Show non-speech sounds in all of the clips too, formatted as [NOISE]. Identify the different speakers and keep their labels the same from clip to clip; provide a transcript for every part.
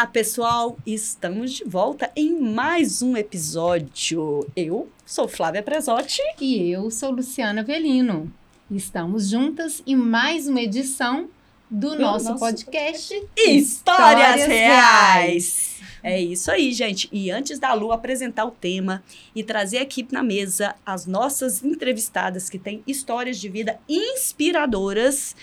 Speaker 1: Olá, pessoal! Estamos de volta em mais um episódio. Eu sou Flávia Presotti.
Speaker 2: E eu sou Luciana Velino. Estamos juntas em mais uma edição do, do nosso, nosso, podcast
Speaker 1: Histórias, Histórias Reais. É isso aí, gente. E antes da Lu apresentar o tema e trazer aqui na mesa as nossas entrevistadas que têm histórias de vida inspiradoras,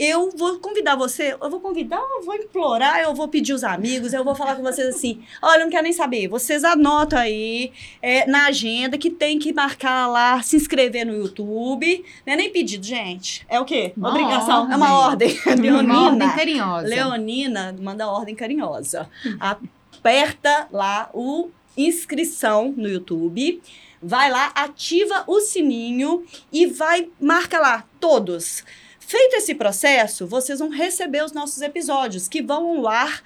Speaker 1: eu vou convidar você, eu vou convidar, eu vou implorar, eu vou pedir os amigos, eu vou falar com vocês assim: [LAUGHS] olha, eu não quero nem saber. Vocês anotam aí é, na agenda que tem que marcar lá, se inscrever no YouTube. Não é nem pedido, gente. É o quê?
Speaker 2: Uma
Speaker 1: Obrigação.
Speaker 2: Ordem.
Speaker 1: É uma ordem. [LAUGHS]
Speaker 2: Leonina. Uma ordem carinhosa.
Speaker 1: Leonina manda ordem carinhosa. Aperta lá o inscrição no YouTube vai lá, ativa o sininho e vai, marca lá, todos. Feito esse processo, vocês vão receber os nossos episódios, que vão ao ar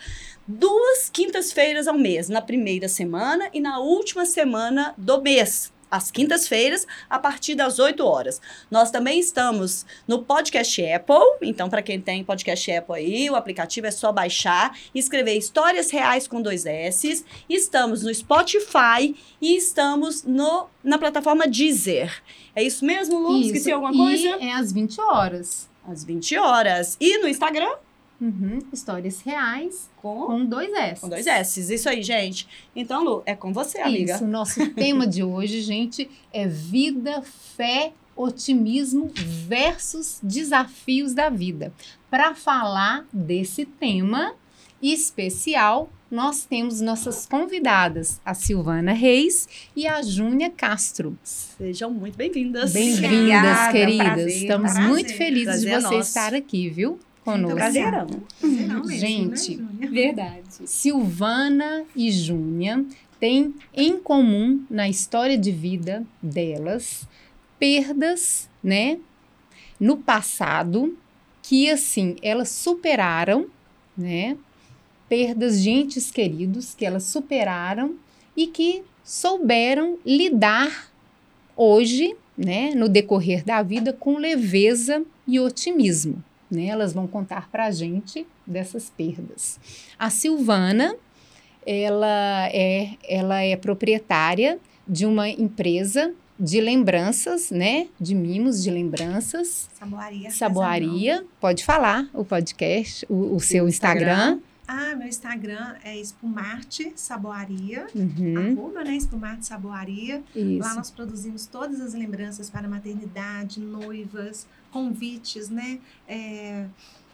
Speaker 1: duas quintas-feiras ao mês, na primeira semana e na última semana do mês às quintas-feiras, a partir das 8 horas. Nós também estamos no podcast Apple, então para quem tem podcast Apple aí, o aplicativo é só baixar e escrever Histórias Reais com dois S. Estamos no Spotify e estamos no, na plataforma Deezer. É isso mesmo, Lu?
Speaker 2: Isso.
Speaker 1: Esqueci alguma coisa?
Speaker 2: E é às 20 horas
Speaker 1: às 20 horas. E no Instagram?
Speaker 2: Uhum, histórias reais com, com dois S.
Speaker 1: Com dois S. Isso aí, gente. Então, Lu, é com você, amiga.
Speaker 2: Isso, nosso tema de hoje, gente, é vida, fé, otimismo versus desafios da vida. Para falar desse tema especial, nós temos nossas convidadas, a Silvana Reis e a Júnia Castro.
Speaker 1: Sejam muito bem-vindas.
Speaker 2: Bem-vindas, queridas. Prazer, Estamos prazer. muito felizes prazer de você estar aqui, viu?
Speaker 1: Conosco. Prazerão.
Speaker 2: Gente, né, verdade. Silvana e Júnia têm em comum na história de vida delas perdas, né? No passado, que assim, elas superaram, né? Perdas de entes queridos que elas superaram e que souberam lidar hoje, né, no decorrer da vida, com leveza e otimismo. Né? Elas vão contar para a gente dessas perdas. A Silvana, ela é, ela é proprietária de uma empresa de lembranças, né? De mimos, de lembranças.
Speaker 3: Saboaria.
Speaker 2: Saboaria. Pode falar o podcast, o, o seu Instagram. Instagram.
Speaker 3: Ah, meu Instagram é Espumarte Saboaria,
Speaker 2: uhum.
Speaker 3: arroba, né, Espumarte Saboaria.
Speaker 2: Isso.
Speaker 3: Lá nós produzimos todas as lembranças para maternidade, noivas, convites, né, é,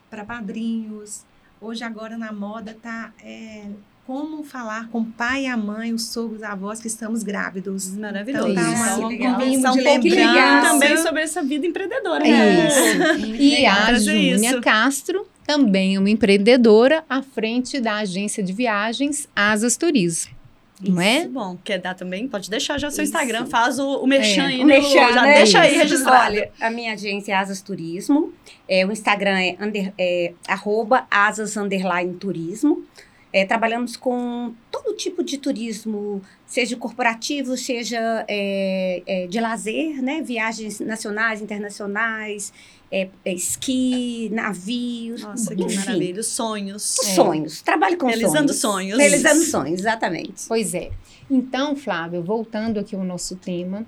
Speaker 3: para padrinhos. Hoje, agora, na moda, tá é, como falar com o pai e a mãe, os sogros, avós que estamos grávidos.
Speaker 1: Maravilhoso. Então,
Speaker 2: tá
Speaker 1: uma,
Speaker 2: uma
Speaker 1: convenção um pouco legal também sobre essa vida empreendedora.
Speaker 2: Né? Isso. [LAUGHS] e a Júnia Castro também uma empreendedora à frente da agência de viagens Asas Turismo. Não é?
Speaker 1: bom. Quer dar também? Pode deixar já seu Isso. Instagram, faz o, o merchan é. aí,
Speaker 4: o merchan,
Speaker 1: Já
Speaker 4: né?
Speaker 1: deixa aí registrado.
Speaker 4: Olha, a minha agência é Asas Turismo, é, o Instagram é, under, é arroba asas underline turismo. É, trabalhamos com todo tipo de turismo, seja corporativo, seja é, é, de lazer, né? Viagens nacionais, internacionais, é, é, esqui, navios.
Speaker 1: Nossa, que maravilha. Sonhos.
Speaker 4: Sonhos. Trabalho com
Speaker 1: Realizando
Speaker 4: sonhos.
Speaker 1: sonhos.
Speaker 4: Realizando sonhos, exatamente.
Speaker 2: Pois é. Então, Flávio, voltando aqui ao nosso tema,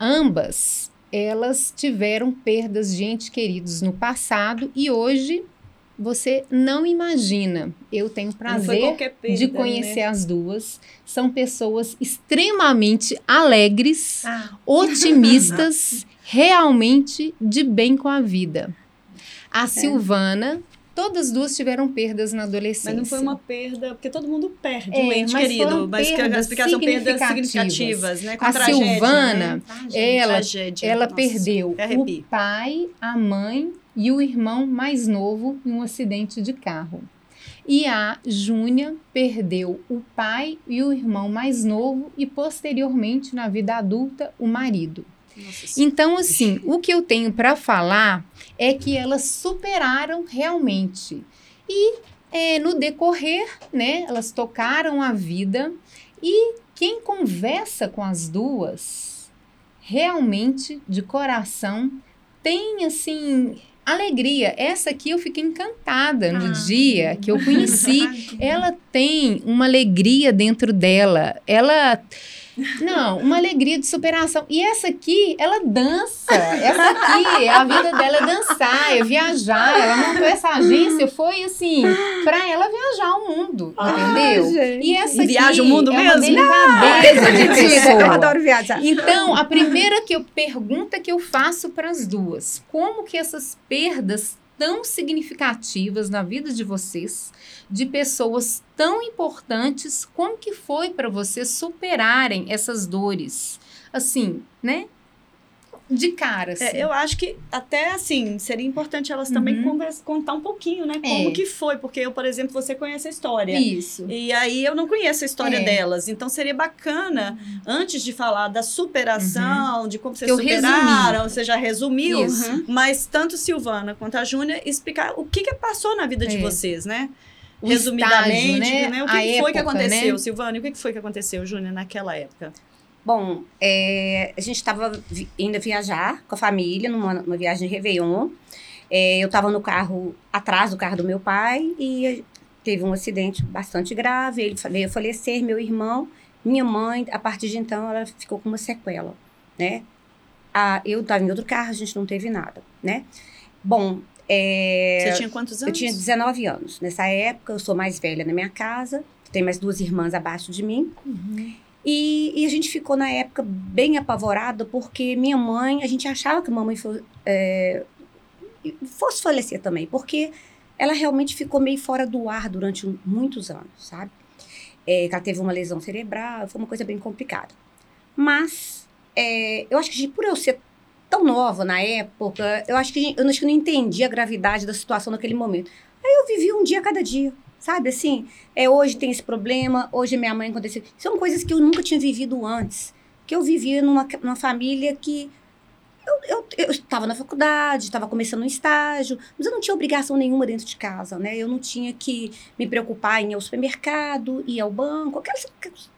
Speaker 2: ambas elas tiveram perdas de entes queridos no passado e hoje você não imagina. Eu tenho prazer perda, de conhecer né? as duas. São pessoas extremamente alegres, ah. otimistas, [LAUGHS] realmente de bem com a vida. A é. Silvana Todas duas tiveram perdas na adolescência.
Speaker 1: Mas não foi uma perda, porque todo mundo perde é, um ente querido. Mas que a explicação perdas significativas, né? Com
Speaker 2: a
Speaker 1: tragédia,
Speaker 2: Silvana,
Speaker 1: né?
Speaker 2: ela, tragédia. ela Nossa, perdeu o pai, a mãe e o irmão mais novo em um acidente de carro. E a Júnia perdeu o pai e o irmão mais novo e, posteriormente, na vida adulta, o marido. Nossa, então, assim, o que eu tenho para falar é que elas superaram realmente. E é, no decorrer, né, elas tocaram a vida e quem conversa com as duas, realmente, de coração, tem, assim, alegria. Essa aqui eu fiquei encantada no
Speaker 3: Ah.
Speaker 2: dia que eu conheci. [LAUGHS] Ela tem uma alegria dentro dela. Ela. Não, uma alegria de superação. E essa aqui, ela dança. Essa aqui, a vida dela é dançar, é viajar. Ela montou essa agência, foi assim, pra ela viajar o mundo, entendeu? E essa
Speaker 1: E
Speaker 2: aqui
Speaker 1: viaja o mundo
Speaker 2: é uma
Speaker 1: mesmo?
Speaker 2: delicadeza de pessoa.
Speaker 4: Eu adoro viajar.
Speaker 2: Então, a primeira que eu pergunta que eu faço para as duas, como que essas perdas tão significativas na vida de vocês, de pessoas tão importantes, como que foi para vocês superarem essas dores? Assim, né? De cara, assim.
Speaker 1: É, eu acho que até assim, seria importante elas também
Speaker 2: Uhum.
Speaker 1: contar um pouquinho, né? Como
Speaker 2: É.
Speaker 1: que foi, porque eu, por exemplo, você conhece a história.
Speaker 2: Isso.
Speaker 1: E aí eu não conheço a história
Speaker 2: É.
Speaker 1: delas. Então seria bacana, antes de falar da superação, de como vocês
Speaker 2: Uhum. Eu
Speaker 1: superaram, você já resumiu. Uhum. Mas tanto Silvana quanto a Júnia explicar o que, que passou na vida de
Speaker 2: É.
Speaker 1: vocês, né?
Speaker 2: O
Speaker 1: Resumidamente,
Speaker 2: estágio,
Speaker 1: né? O
Speaker 2: A
Speaker 1: que, que foi que aconteceu,
Speaker 2: né?
Speaker 1: Silvana? O que, que foi que aconteceu, Júnia, naquela época?
Speaker 4: Bom, é, a gente estava indo viajar com a família, numa, numa viagem de Réveillon. É, eu estava no carro, atrás do carro do meu pai, e teve um acidente bastante grave. Ele veio a falecer, meu irmão, minha mãe, a partir de então, ela ficou com uma sequela, né? Ah, eu estava em outro carro, a gente não teve nada, né? Bom, é,
Speaker 1: Você tinha quantos anos?
Speaker 4: eu tinha 19 anos. Nessa época, eu sou mais velha na minha casa, tenho mais duas irmãs abaixo de mim. E, e a gente ficou na época bem apavorada, porque minha mãe, a gente achava que a mamãe é, fosse falecer também, porque ela realmente ficou meio fora do ar durante muitos anos, sabe? É, ela teve uma lesão cerebral, foi uma coisa bem complicada. Mas é, eu acho que por eu ser tão nova na época, eu acho que eu acho que eu não entendi a gravidade da situação naquele momento. Aí eu vivi um dia a cada dia, sabe? Assim, é, hoje tem esse problema, hoje minha mãe aconteceu. São coisas que eu nunca tinha vivido antes. Que eu vivia numa, numa família que. Eu eu estava na faculdade, estava começando um estágio, mas eu não tinha obrigação nenhuma dentro de casa, né? Eu não tinha que me preocupar em ir ao supermercado, ir ao banco, aquela,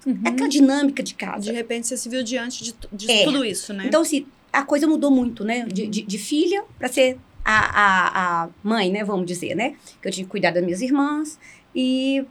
Speaker 2: Uhum.
Speaker 4: aquela dinâmica de casa.
Speaker 1: De repente você se viu diante de, de
Speaker 4: É.
Speaker 1: tudo isso, né?
Speaker 4: Então, assim, a coisa mudou muito, né? De, de, de filha para ser a, a, a mãe, né? Vamos dizer, né? Que eu tinha que cuidar das minhas irmãs. E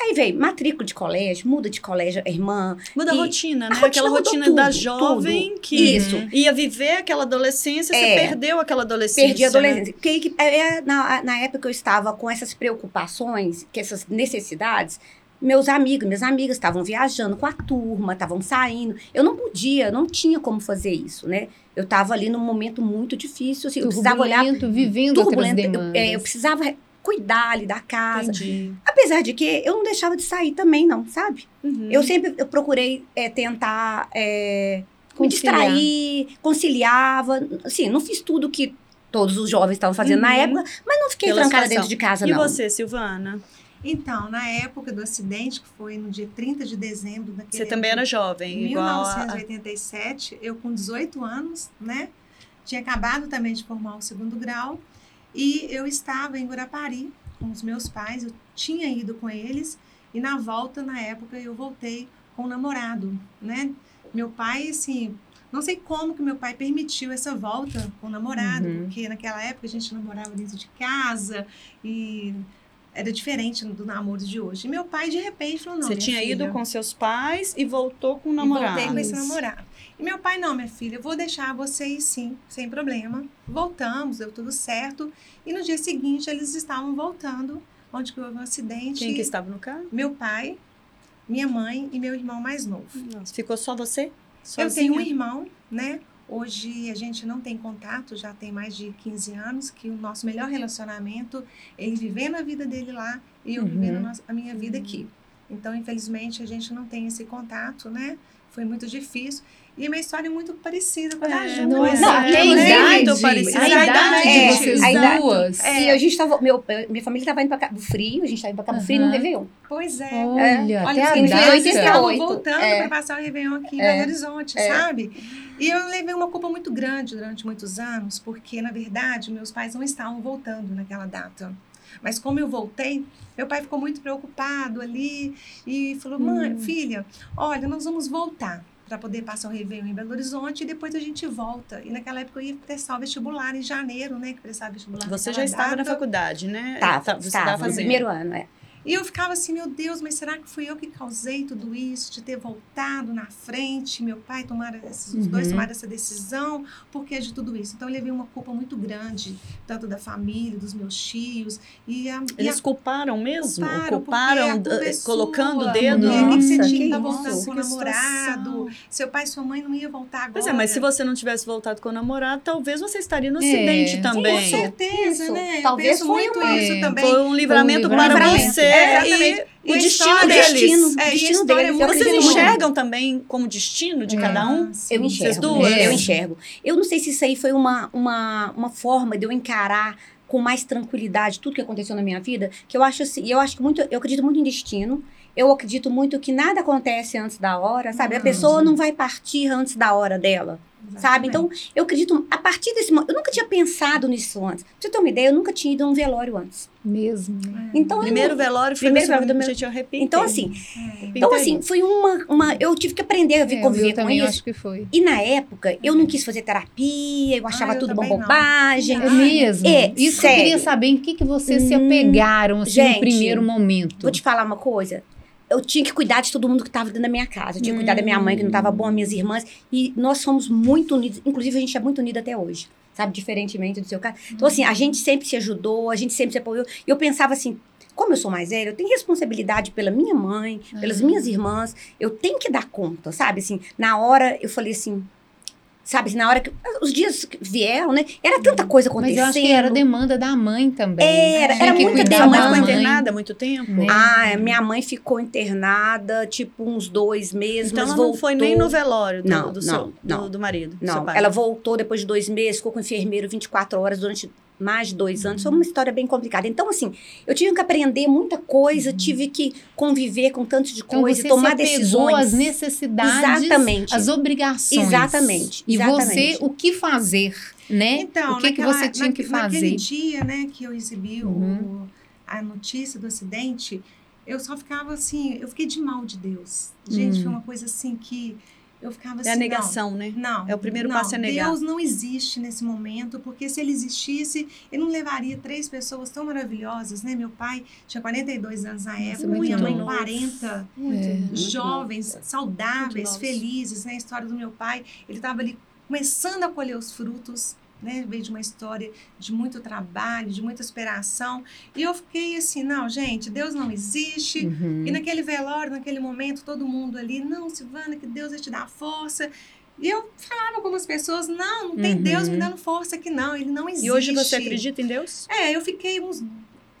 Speaker 4: aí veio matrícula de colégio, muda de colégio a irmã.
Speaker 1: Muda a rotina, né?
Speaker 4: a rotina
Speaker 1: aquela rotina
Speaker 4: tudo,
Speaker 1: da jovem
Speaker 4: tudo.
Speaker 1: que
Speaker 4: Isso.
Speaker 1: ia viver aquela adolescência, você
Speaker 4: É.
Speaker 1: perdeu aquela adolescência.
Speaker 4: Perdi a
Speaker 1: né?
Speaker 4: adolescência. Porque que- é, na, na época que eu estava com essas preocupações, que essas necessidades, meus amigos, minhas amigas estavam viajando com a turma, estavam saindo. Eu não podia, não tinha como fazer isso, né? Eu estava ali num momento muito difícil, assim, eu precisava olhar
Speaker 2: Turbulento, vivendo
Speaker 4: turbulento. Eu, é, eu precisava cuidar ali da casa.
Speaker 1: Entendi.
Speaker 4: Apesar de que eu não deixava de sair também, não, sabe?
Speaker 1: Uhum.
Speaker 4: Eu sempre eu procurei é, tentar é, me distrair, conciliava. Assim, não fiz tudo que todos os jovens estavam fazendo na
Speaker 1: Uhum.
Speaker 4: época, mas não fiquei
Speaker 1: Pela
Speaker 4: trancada
Speaker 1: situação.
Speaker 4: dentro de casa,
Speaker 1: E
Speaker 4: não.
Speaker 1: você, Silvana?
Speaker 3: Então, na época do acidente, que foi no dia 30 de dezembro daquele
Speaker 1: Você também
Speaker 3: ano
Speaker 1: era jovem, igual a...
Speaker 3: 1987, eu com 18 anos, né? Tinha acabado também de formar o segundo grau e eu estava em Guarapari com os meus pais, eu tinha ido com eles e na volta, na época, eu voltei com o namorado, né? Meu pai, assim, não sei como que meu pai permitiu essa volta com o namorado,
Speaker 2: Uhum.
Speaker 3: porque naquela época a gente namorava dentro de casa e era diferente do namoro de hoje. E meu pai, de repente, falou, não,
Speaker 1: Você tinha
Speaker 3: filha,
Speaker 1: ido com seus pais e voltou com o namorado.
Speaker 3: voltei com esse namorado. E meu pai, não, minha filha, eu vou deixar vocês sim, sem problema. Voltamos, deu tudo certo. E no dia seguinte, eles estavam voltando, onde que houve um acidente.
Speaker 1: Quem que estava no carro?
Speaker 3: Meu pai, minha mãe e meu irmão mais novo.
Speaker 1: Nossa, ficou só você?
Speaker 3: Eu
Speaker 1: Sozinha?
Speaker 3: tenho um irmão, né? Hoje a gente não tem contato, já tem mais de 15 anos, que o nosso melhor relacionamento, ele vivendo a vida dele lá e eu
Speaker 2: Uhum.
Speaker 3: vivendo a, minha vida aqui. Então, infelizmente, a gente não tem esse contato, né? Foi muito difícil. E a minha história é muito parecida com a da
Speaker 1: É,
Speaker 3: Júlia.
Speaker 1: não é.
Speaker 2: Não,
Speaker 1: É,
Speaker 2: a
Speaker 1: né?
Speaker 2: idade,
Speaker 1: Muito parecida.
Speaker 2: a
Speaker 1: A
Speaker 2: idade
Speaker 1: idade,
Speaker 2: de
Speaker 4: é,
Speaker 2: vocês
Speaker 4: a idade-
Speaker 2: duas.
Speaker 3: É.
Speaker 4: E a gente tava, meu, minha família estava indo para Cabo Frio, a gente estava indo para Cabo Frio no. Réveillon.
Speaker 3: Pois é.
Speaker 2: Olha,
Speaker 3: Olha,
Speaker 2: até a data.
Speaker 3: eles estavam
Speaker 4: 88,
Speaker 3: voltando
Speaker 4: é.
Speaker 3: para passar o Réveillon aqui em
Speaker 4: É.
Speaker 3: Belo Horizonte,
Speaker 4: É.
Speaker 3: sabe? E eu levei uma culpa muito grande durante muitos anos, porque, na verdade, meus pais não estavam voltando naquela data. Mas como eu voltei, meu pai ficou muito preocupado ali e falou: mãe,
Speaker 2: Hum.
Speaker 3: filha, olha, nós vamos voltar. para poder passar o Réveillon em Belo Horizonte e depois a gente volta. E naquela época eu ia prestar o vestibular em janeiro, né? Que prestava vestibular.
Speaker 1: Você já estava na faculdade, né?
Speaker 4: Tava,
Speaker 1: Tá- Você
Speaker 4: estava, no
Speaker 1: fazendo.
Speaker 4: primeiro ano, é.
Speaker 3: E eu ficava assim, meu Deus, mas será que fui eu que causei tudo isso, de ter voltado na frente, meu pai tomar esses, os dois
Speaker 2: Uhum.
Speaker 3: tomaram essa decisão, por que de tudo isso? Então eu levei uma culpa muito grande, tanto da família, dos meus tios, e a, e a
Speaker 1: Eles culparam mesmo?
Speaker 3: Culparam,
Speaker 1: Culparam,
Speaker 3: porque a culpa é
Speaker 1: eh,
Speaker 3: sua.
Speaker 1: colocando o
Speaker 3: É,
Speaker 1: dedo?
Speaker 3: o que, que você tinha que estar voltando com o namorado?
Speaker 1: situação.
Speaker 3: Seu pai e sua mãe não iam voltar agora.
Speaker 1: Pois é, mas se você não tivesse voltado com o namorado, talvez você estaria no
Speaker 2: É.
Speaker 1: acidente
Speaker 2: Sim,
Speaker 1: também.
Speaker 3: Com certeza,
Speaker 4: Isso.
Speaker 3: né?
Speaker 4: Talvez
Speaker 3: eu penso
Speaker 4: foi
Speaker 3: muito
Speaker 4: uma-
Speaker 3: isso
Speaker 2: É.
Speaker 3: também.
Speaker 1: Foi um livramento
Speaker 2: Foi um
Speaker 1: para
Speaker 4: livramento.
Speaker 1: você
Speaker 3: É,
Speaker 1: e
Speaker 3: exatamente.
Speaker 1: o
Speaker 3: E
Speaker 1: destino deles.
Speaker 4: Destino,
Speaker 3: É,
Speaker 4: destino deles.
Speaker 3: é
Speaker 1: Vocês enxergam também como destino de
Speaker 2: É.
Speaker 1: cada um?
Speaker 4: Eu enxergo.
Speaker 1: duas?
Speaker 4: Eu
Speaker 2: É.
Speaker 4: enxergo. Eu não sei se isso aí foi uma, uma, uma forma de eu encarar com mais tranquilidade tudo que aconteceu na minha vida, que eu acho assim, eu acho que muito, eu acredito muito em destino. Eu acredito muito que nada acontece antes da hora, sabe? A
Speaker 3: Não.
Speaker 4: pessoa não vai partir antes da hora dela, sabe? Então, eu acredito, a partir desse momento, eu nunca tinha pensado nisso antes. Pra você ter uma ideia, eu nunca tinha ido a um velório antes.
Speaker 2: Mesmo. né?
Speaker 4: Então, eu
Speaker 1: Primeiro
Speaker 4: não-
Speaker 1: velório foi
Speaker 4: Primeiro
Speaker 1: do
Speaker 4: velório do meu-
Speaker 1: gente, eu repito.
Speaker 4: Então, assim,
Speaker 3: É.
Speaker 4: então, assim, foi uma, uma. Eu tive que aprender a vir
Speaker 2: É,
Speaker 4: conviver com
Speaker 2: eu
Speaker 4: isso.
Speaker 2: acho que foi.
Speaker 4: E na época, eu não quis fazer terapia, eu achava
Speaker 3: Ah, eu
Speaker 4: tudo uma
Speaker 3: também não.
Speaker 4: bobagem.
Speaker 2: É mesmo?
Speaker 4: É,
Speaker 2: Isso que eu
Speaker 4: sério.
Speaker 2: queria saber, em que, que vocês se
Speaker 4: Hum,
Speaker 2: apegaram assim, no
Speaker 4: gente,
Speaker 2: primeiro momento?
Speaker 4: Vou te falar uma coisa. Eu tinha que cuidar de todo mundo que estava dentro da minha casa. Eu tinha que cuidar da minha mãe, que não estava boa, minhas irmãs. E nós somos muito unidos. Inclusive, a gente é muito unida até hoje. Sabe? Diferentemente do seu caso. Então, assim, a gente sempre se ajudou, a gente sempre se apoiou. E eu pensava assim. Como eu sou mais velha, eu tenho responsabilidade pela minha mãe, pelas minhas irmãs. Eu tenho que dar conta, sabe? Assim, na hora, eu falei assim, sabe? Na hora que os dias que vieram, né? Era tanta coisa
Speaker 2: Mas
Speaker 4: acontecendo.
Speaker 2: eu acho que era demanda da mãe também.
Speaker 4: Era,
Speaker 2: Tinha
Speaker 4: era
Speaker 2: que
Speaker 4: muita
Speaker 1: Sua mãe
Speaker 4: demanda.
Speaker 1: ficou internada há muito tempo?
Speaker 2: Né?
Speaker 4: Ah, minha mãe ficou internada, tipo, uns dois meses,
Speaker 1: Então
Speaker 4: mas
Speaker 1: ela
Speaker 4: voltou.
Speaker 1: não foi nem no velório do,
Speaker 4: Não,
Speaker 1: do,
Speaker 4: não,
Speaker 1: seu,
Speaker 4: não.
Speaker 1: do, do marido. do seu
Speaker 4: Não,
Speaker 1: pai.
Speaker 4: ela voltou depois de dois meses, ficou com enfermeiro 24 horas durante mais de dois anos. Foi uma história bem complicada. Então, assim, eu tive que aprender muita coisa, tive que conviver com tanto de
Speaker 2: Então
Speaker 4: coisa,
Speaker 2: você
Speaker 4: tomar decisões.
Speaker 2: às necessidades,
Speaker 4: Exatamente.
Speaker 2: às obrigações.
Speaker 4: Exatamente,
Speaker 2: E
Speaker 4: exatamente.
Speaker 2: você, o que fazer, né?
Speaker 3: Então,
Speaker 2: o que, que
Speaker 3: naquela-
Speaker 2: você tinha que
Speaker 3: naque- Naquele
Speaker 2: fazer?
Speaker 3: dia, né, que eu exibi o-
Speaker 2: Uhum.
Speaker 3: a notícia do acidente, eu só ficava assim, eu fiquei de mal de Deus. Gente,
Speaker 2: Hum.
Speaker 3: foi uma coisa assim que eu ficava assim,
Speaker 1: É a
Speaker 3: não,
Speaker 1: negação, né?
Speaker 3: Não.
Speaker 1: É o primeiro
Speaker 3: não,
Speaker 1: passo é negar.
Speaker 3: Deus não existe nesse momento, porque se ele existisse, ele não levaria três pessoas tão maravilhosas, né? Meu pai tinha 42 anos na época,
Speaker 2: muito
Speaker 3: minha mãe
Speaker 2: novo.
Speaker 3: 40,
Speaker 1: Muito,
Speaker 2: É.
Speaker 1: muito
Speaker 3: jovens,
Speaker 1: novo.
Speaker 3: saudáveis,
Speaker 1: Muito
Speaker 3: felizes, né? A história do meu pai, ele estava ali começando a colher os frutos, né? Veio de uma história de muito trabalho, de muita superação. E eu fiquei assim, não, gente, Deus não existe.
Speaker 2: Uhum.
Speaker 3: E naquele velório, naquele momento, todo mundo ali, não, Silvana, que Deus vai te dar força. E eu falava com algumas pessoas, não, não tem
Speaker 2: Uhum.
Speaker 3: Deus me dando força aqui, não, ele não existe.
Speaker 1: E hoje você acredita em Deus?
Speaker 3: É, eu fiquei uns,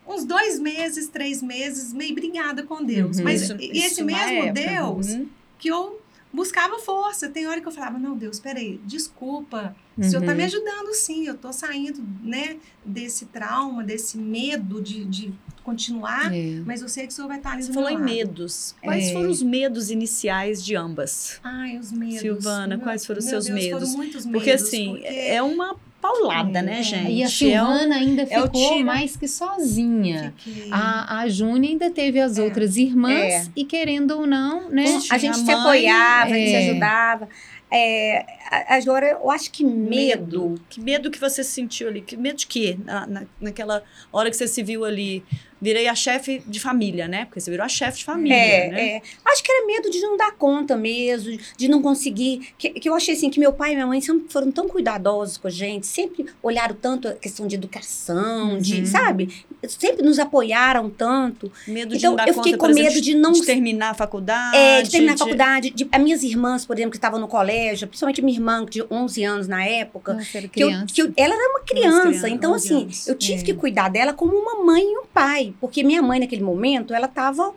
Speaker 3: uns dois meses, três meses, meio brigada com Deus.
Speaker 2: Uhum.
Speaker 3: Mas
Speaker 1: Isso-
Speaker 3: e esse
Speaker 1: isso
Speaker 3: mesmo. Deus
Speaker 1: Uhum.
Speaker 3: que eu buscava força. Tem hora que eu falava, não, Deus, peraí, desculpa. O Senhor tá
Speaker 2: Uhum.
Speaker 3: me ajudando sim, eu tô saindo, né, desse trauma, desse medo de, de continuar,
Speaker 2: É.
Speaker 3: mas eu sei que o Senhor vai estar ali
Speaker 1: Você falou em
Speaker 3: lado.
Speaker 1: medos. Quais
Speaker 2: É.
Speaker 1: foram os medos iniciais de ambas?
Speaker 3: Ai, os medos.
Speaker 1: Silvana,
Speaker 3: Meu-
Speaker 1: quais foram os seus
Speaker 3: Deus,
Speaker 1: medos?
Speaker 3: Foram muitos medos.
Speaker 1: Porque assim,
Speaker 3: porque-
Speaker 1: é uma paulada, né,
Speaker 3: É.
Speaker 1: gente?
Speaker 2: E a
Speaker 1: É um-
Speaker 2: Silvana ainda
Speaker 1: é
Speaker 2: ficou mais que sozinha.
Speaker 3: Fiquei.
Speaker 2: A, a Júnia ainda teve as
Speaker 3: É.
Speaker 2: outras irmãs
Speaker 4: É.
Speaker 2: e querendo ou não, né?
Speaker 4: A gente se
Speaker 1: mãe,
Speaker 4: apoiava, a gente se
Speaker 2: é.
Speaker 4: ajudava. É, a- agora, eu acho que medo.
Speaker 1: Que medo que você sentiu ali? Que medo de quê? Na, na- naquela hora que você se viu ali, virei a chefe de família, né? Porque você virou a chefe de família,
Speaker 4: É,
Speaker 1: né?
Speaker 4: é. Acho que era medo de não dar conta mesmo, de não conseguir. Que, que eu achei assim que meu pai e minha mãe sempre foram tão cuidadosos com a gente, sempre olharam tanto a questão de educação,
Speaker 2: Uhum.
Speaker 4: de, sabe? Sempre nos apoiaram tanto.
Speaker 1: Medo de
Speaker 4: Então,
Speaker 1: não dar
Speaker 4: eu
Speaker 1: conta,
Speaker 4: fiquei
Speaker 1: por
Speaker 4: com
Speaker 1: exemplo,
Speaker 4: medo de não
Speaker 1: de terminar a faculdade.
Speaker 4: É, de terminar a faculdade. De, as minhas irmãs, por exemplo, que estavam no colégio, principalmente minha irmã, de 11 anos na época,
Speaker 2: Nossa, era
Speaker 4: que eu,
Speaker 2: criança.
Speaker 4: que eu- ela era uma criança.
Speaker 1: criança,
Speaker 4: então,
Speaker 1: 11
Speaker 4: assim,
Speaker 1: anos.
Speaker 4: eu tive
Speaker 2: É.
Speaker 4: que cuidar dela como uma mãe e um pai. Porque minha mãe, naquele momento, ela tava